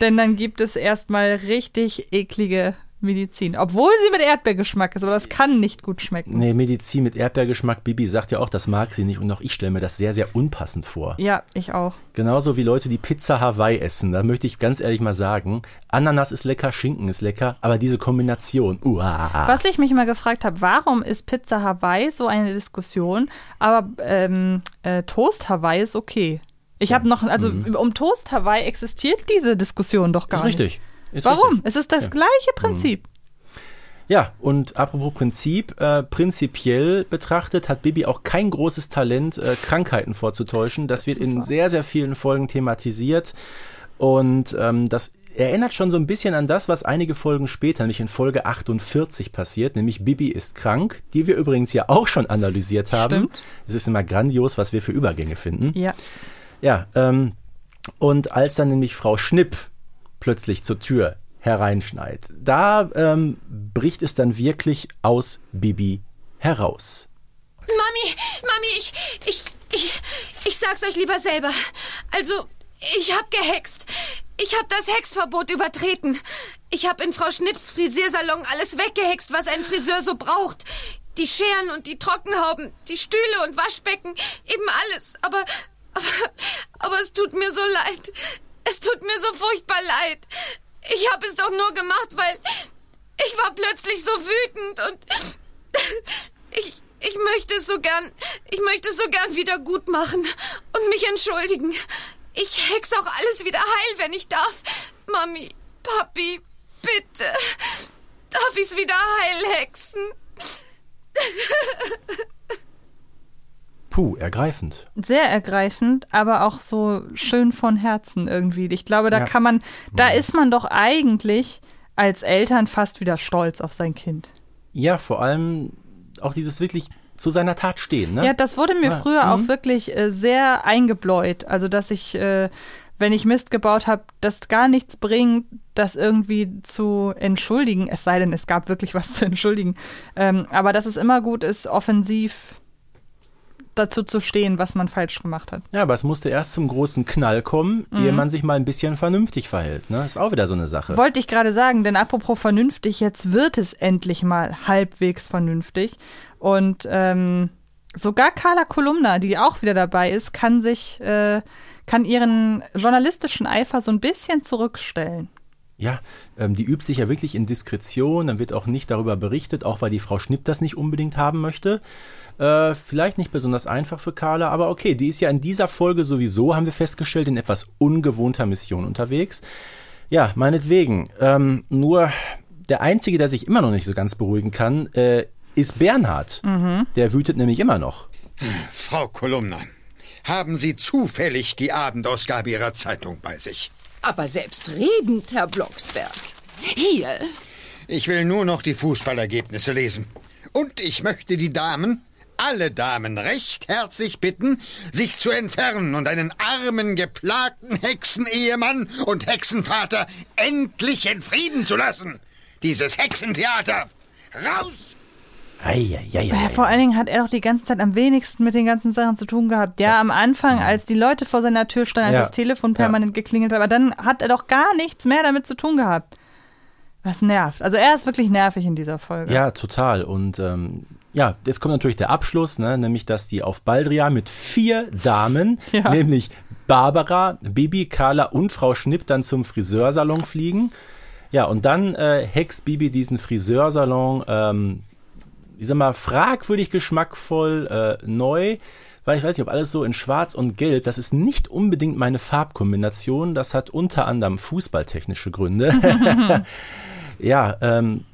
Speaker 1: Denn dann gibt es erstmal richtig eklige Medizin. Obwohl sie mit Erdbeergeschmack ist, aber das kann nicht gut schmecken.
Speaker 2: Nee, Medizin mit Erdbeergeschmack. Bibi sagt ja auch, das mag sie nicht. Und auch ich stelle mir das sehr, sehr unpassend vor.
Speaker 1: Ja, ich auch.
Speaker 2: Genauso wie Leute, die Pizza Hawaii essen. Da möchte ich ganz ehrlich mal sagen, Ananas ist lecker, Schinken ist lecker, aber diese Kombination, uah.
Speaker 1: Was ich mich mal gefragt habe, warum ist Pizza Hawaii so eine Diskussion, aber ähm, äh, Toast Hawaii ist okay. Ich habe noch, also
Speaker 2: Mhm.
Speaker 1: um Toast Hawaii existiert diese Diskussion doch gar
Speaker 2: Ist
Speaker 1: nicht.
Speaker 2: Ist
Speaker 1: Warum?
Speaker 2: richtig.
Speaker 1: Es ist das
Speaker 2: Ja.
Speaker 1: gleiche Prinzip.
Speaker 2: Ja, und apropos Prinzip, äh, prinzipiell betrachtet hat Bibi auch kein großes Talent, äh, Krankheiten vorzutäuschen. Das, wird
Speaker 1: ist
Speaker 2: in
Speaker 1: wahr.
Speaker 2: sehr, sehr vielen Folgen thematisiert. Und ähm, das erinnert schon so ein bisschen an das, was einige Folgen später, nämlich in Folge 48 passiert, nämlich Bibi ist krank, die wir übrigens ja auch schon analysiert haben.
Speaker 1: Stimmt.
Speaker 2: Es ist immer grandios, was wir für Übergänge finden.
Speaker 1: Ja.
Speaker 2: Ja, ähm, und als dann nämlich Frau Schnipp plötzlich zur Tür hereinschneit, da ähm, bricht es dann wirklich aus Bibi heraus.
Speaker 5: Mami, Mami, ich, ich, ich, ich sag's euch lieber selber. Also, ich hab gehext. Ich hab das Hexverbot übertreten. Ich hab in Frau Schnipps Frisiersalon alles weggehext, was ein Friseur so braucht. Die Scheren und die Trockenhauben, die Stühle und Waschbecken, eben alles. Aber, aber, aber es tut mir so leid. Es tut mir so furchtbar leid. Ich hab es doch nur gemacht, weil ich war plötzlich so wütend und ich, ich möchte es so gern, ich möchte es so gern wieder gut machen und mich entschuldigen. Ich hex auch alles wieder heil, wenn ich darf. Mami, Papi, bitte. Darf ich's wieder heil hexen?
Speaker 2: Puh, ergreifend.
Speaker 1: Sehr ergreifend, aber auch so schön von Herzen irgendwie. Ich glaube, da
Speaker 2: Ja.
Speaker 1: kann man, da ist man doch eigentlich als Eltern fast wieder stolz auf sein Kind.
Speaker 2: Ja, vor allem auch dieses wirklich zu seiner Tat stehen. Ne?
Speaker 1: Ja, das wurde mir
Speaker 2: Ja,
Speaker 1: früher auch
Speaker 2: mhm.
Speaker 1: wirklich äh, sehr eingebläut. Also, dass ich, äh, wenn ich Mist gebaut habe, das gar nichts bringt, das irgendwie zu entschuldigen. Es sei denn, es gab wirklich was zu entschuldigen. Ähm, aber dass es immer gut ist, offensiv dazu zu stehen, was man falsch gemacht hat.
Speaker 2: Ja, aber es musste erst zum großen Knall kommen,
Speaker 1: Mhm.
Speaker 2: ehe man sich mal ein bisschen vernünftig verhält. Ne? Ist auch wieder so eine Sache.
Speaker 1: Wollte ich gerade sagen, denn apropos vernünftig, jetzt wird es endlich mal halbwegs vernünftig. Und ähm, sogar Carla Kolumna, die auch wieder dabei ist, kann sich, äh, kann ihren journalistischen Eifer so ein bisschen zurückstellen.
Speaker 2: Ja, ähm, die übt sich ja wirklich in Diskretion, dann wird auch nicht darüber berichtet, auch weil die Frau Schnipp das nicht unbedingt haben möchte. Äh, vielleicht nicht besonders einfach für Carla, aber okay, die ist ja in dieser Folge sowieso, haben wir festgestellt, in etwas ungewohnter Mission unterwegs. Ja, meinetwegen. Ähm, nur der Einzige, der sich immer noch nicht so ganz beruhigen kann, äh, ist Bernhard.
Speaker 1: Mhm.
Speaker 2: Der wütet nämlich immer noch.
Speaker 6: Frau Kolumna, haben Sie zufällig die Abendausgabe Ihrer Zeitung bei sich?
Speaker 13: Aber selbstredend, Herr Blocksberg. Hier.
Speaker 6: Ich will nur noch die Fußballergebnisse lesen. Und ich möchte die Damen, alle Damen, recht herzlich bitten, sich zu entfernen und einen armen, geplagten Hexenehemann und Hexenvater endlich in Frieden zu lassen. Dieses Hexentheater. Raus!
Speaker 2: Eieieiei.
Speaker 1: Ja, vor allen Dingen hat er doch die ganze Zeit am wenigsten mit den ganzen Sachen zu tun gehabt. Ja, am Anfang, als die Leute vor seiner Tür standen, als
Speaker 2: Ja.
Speaker 1: das Telefon permanent geklingelt hat, aber dann hat er doch gar nichts mehr damit zu tun gehabt. Was nervt. Also er ist wirklich nervig in dieser Folge.
Speaker 2: Ja, total. Und ähm, ja, jetzt kommt natürlich der Abschluss, ne? nämlich dass die auf Baldria mit vier Damen,
Speaker 1: Ja.
Speaker 2: nämlich Barbara, Bibi, Carla und Frau Schnipp dann zum Friseursalon fliegen. Ja, und dann äh, hext Bibi diesen Friseursalon, ähm, ich sag mal, fragwürdig geschmackvoll äh, neu. Weil ich weiß nicht, ob alles so in Schwarz und Gelb, das ist nicht unbedingt meine Farbkombination. Das hat unter anderem fußballtechnische Gründe. ja, ähm,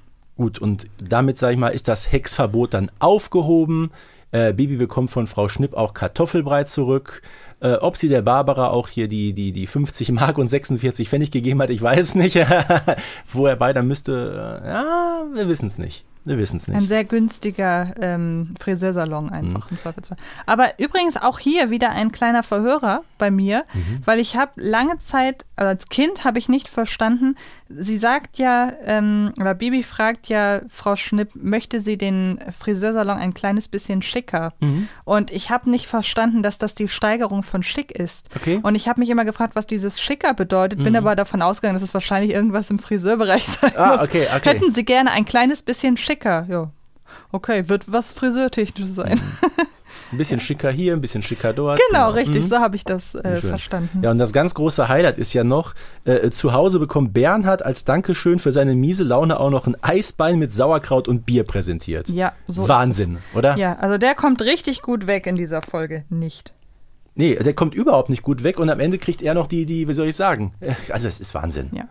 Speaker 2: gut, und damit, sage ich mal, ist das Hexverbot dann aufgehoben. Äh, Bibi bekommt von Frau Schnipp auch Kartoffelbrei zurück. Äh, ob sie der Barbara auch hier die, die, die 50 Mark und 46 Pfennig gegeben hat, ich weiß nicht. Wo er bei, dann müsste, äh, ja, wir wissen es nicht. Wir wissen es
Speaker 1: Ein
Speaker 2: nicht.
Speaker 1: sehr günstiger ähm, Friseursalon einfach Zweifelsfall. Aber übrigens auch hier wieder ein kleiner Verhörer bei mir,
Speaker 2: Mhm.
Speaker 1: weil ich habe lange Zeit, also als Kind habe ich nicht verstanden, sie sagt ja, ähm, oder Bibi fragt ja Frau Schnipp, möchte sie den Friseursalon ein kleines bisschen schicker?
Speaker 2: Mhm.
Speaker 1: Und ich habe nicht verstanden, dass das die Steigerung von schick ist.
Speaker 2: Okay.
Speaker 1: Und ich habe mich immer gefragt, was dieses schicker bedeutet, bin
Speaker 2: Mhm.
Speaker 1: aber davon ausgegangen, dass es wahrscheinlich irgendwas im Friseurbereich sein
Speaker 2: Ah,
Speaker 1: muss.
Speaker 2: okay, okay.
Speaker 1: Hätten Sie gerne ein kleines bisschen schicker? Ja. Okay, wird was Friseurtechnisches sein.
Speaker 2: Ein bisschen schicker hier, ein bisschen schicker dort.
Speaker 1: Genau, richtig,
Speaker 2: Mhm.
Speaker 1: so habe ich das äh, verstanden.
Speaker 2: Ja, und das ganz große Highlight ist ja noch, äh, zu Hause bekommt Bernhard als Dankeschön für seine miese Laune auch noch ein Eisbein mit Sauerkraut und Bier präsentiert.
Speaker 1: Ja, so ist
Speaker 2: Wahnsinn, oder?
Speaker 1: Ja, also der kommt richtig gut weg in dieser Folge. Nicht.
Speaker 2: Nee, der kommt überhaupt nicht gut weg und am Ende kriegt er noch die, die, wie soll ich sagen? Äh, Also es ist Wahnsinn.
Speaker 1: Ja.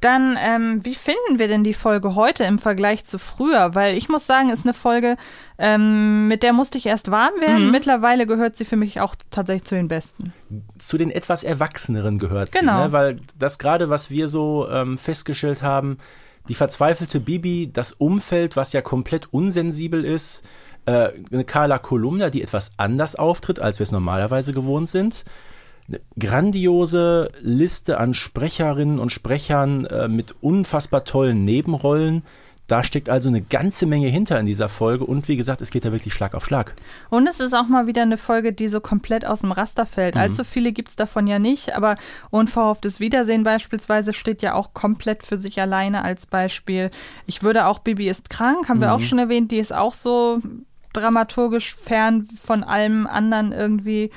Speaker 1: Dann, ähm, wie finden wir denn die Folge heute im Vergleich zu früher? Weil ich muss sagen, ist eine Folge, ähm, mit der musste ich erst warm werden.
Speaker 2: Mhm.
Speaker 1: Mittlerweile gehört sie für mich auch tatsächlich zu den besten.
Speaker 2: Zu den etwas Erwachseneren gehört sie,
Speaker 1: Genau.
Speaker 2: ne? weil das gerade, was wir so ähm, festgestellt haben, die verzweifelte Bibi, das Umfeld, was ja komplett unsensibel ist, äh, eine Carla Kolumna, die etwas anders auftritt, als wir es normalerweise gewohnt sind. Eine grandiose Liste an Sprecherinnen und Sprechern äh, mit unfassbar tollen Nebenrollen, Da steckt also eine ganze Menge hinter in dieser Folge und wie gesagt, es geht da wirklich Schlag auf Schlag.
Speaker 1: Und es ist auch mal wieder eine Folge, die so komplett aus dem Raster fällt.
Speaker 2: Mhm.
Speaker 1: Allzu viele gibt es davon ja nicht, aber Unverhofftes Wiedersehen beispielsweise steht ja auch komplett für sich alleine als Beispiel. Ich würde auch Bibi ist krank, haben wir
Speaker 2: Mhm.
Speaker 1: auch schon erwähnt, die ist auch so dramaturgisch fern von allem anderen irgendwie.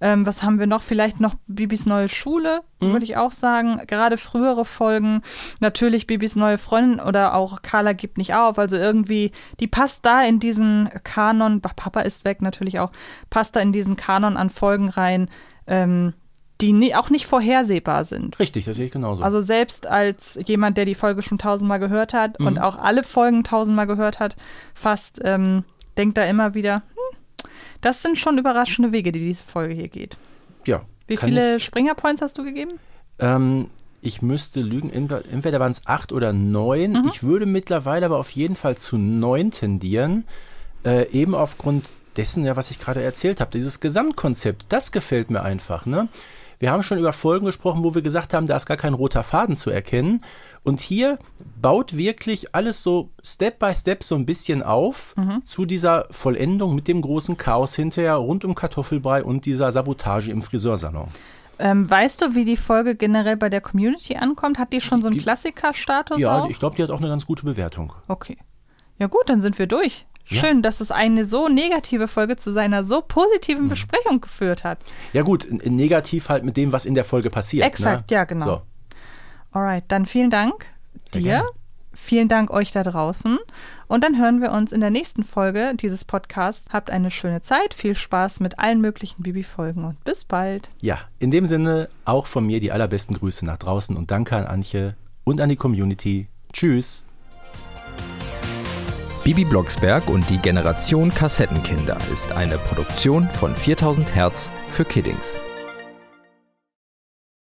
Speaker 1: Ähm, was haben wir noch? Vielleicht noch Bibis neue Schule,
Speaker 2: Mhm.
Speaker 1: würde ich auch sagen. Gerade frühere Folgen, natürlich Bibis neue Freundin oder auch Carla gibt nicht auf. Also irgendwie, die passt da in diesen Kanon, Papa ist weg natürlich auch, passt da in diesen Kanon an Folgen rein, ähm, die auch nicht vorhersehbar sind.
Speaker 2: Richtig, das sehe ich genauso.
Speaker 1: Also selbst als jemand, der die Folge schon tausendmal gehört hat
Speaker 2: Mhm.
Speaker 1: und auch alle Folgen tausendmal gehört hat, fast ähm, denkt da immer wieder, das sind schon überraschende Wege, die diese Folge hier geht.
Speaker 2: ja.
Speaker 1: Wie viele Springer-Points hast du gegeben?
Speaker 2: Ähm, ich müsste lügen, entweder entweder waren es acht oder neun.
Speaker 1: Mhm.
Speaker 2: Ich würde mittlerweile aber auf jeden Fall zu neun tendieren. Äh, eben aufgrund dessen, ja, was ich gerade erzählt habe. Dieses Gesamtkonzept, das gefällt mir einfach. Ne? Wir haben schon über Folgen gesprochen, wo wir gesagt haben, da ist gar kein roter Faden zu erkennen. Und hier baut wirklich alles so Step by Step so ein bisschen auf
Speaker 1: Mhm.
Speaker 2: zu dieser Vollendung mit dem großen Chaos hinterher rund um Kartoffelbrei und dieser Sabotage im Friseursalon.
Speaker 1: Ähm, weißt du, wie die Folge generell bei der Community ankommt? Hat die schon so einen Klassiker-Status
Speaker 2: Ja,
Speaker 1: auch?
Speaker 2: ich glaube, die hat auch eine ganz gute Bewertung.
Speaker 1: Okay. Ja gut, dann sind wir durch.
Speaker 2: Ja.
Speaker 1: Schön, dass es eine so negative Folge zu seiner so positiven
Speaker 2: Mhm.
Speaker 1: Besprechung geführt hat.
Speaker 2: Ja gut, negativ halt mit dem, was in der Folge passiert.
Speaker 1: Exakt,
Speaker 2: ne?
Speaker 1: ja, genau.
Speaker 2: So.
Speaker 1: Alright, dann vielen Dank
Speaker 2: Sehr
Speaker 1: dir.
Speaker 2: gerne.
Speaker 1: Vielen Dank euch da draußen. Und dann hören wir uns in der nächsten Folge dieses Podcasts. Habt eine schöne Zeit, viel Spaß mit allen möglichen Bibi-Folgen und bis bald.
Speaker 2: Ja, in dem Sinne auch von mir die allerbesten Grüße nach draußen und danke an Antje und an die Community. Tschüss.
Speaker 14: Bibi Blocksberg und die Generation Kassettenkinder ist eine Produktion von 4000 Hertz für Kiddings.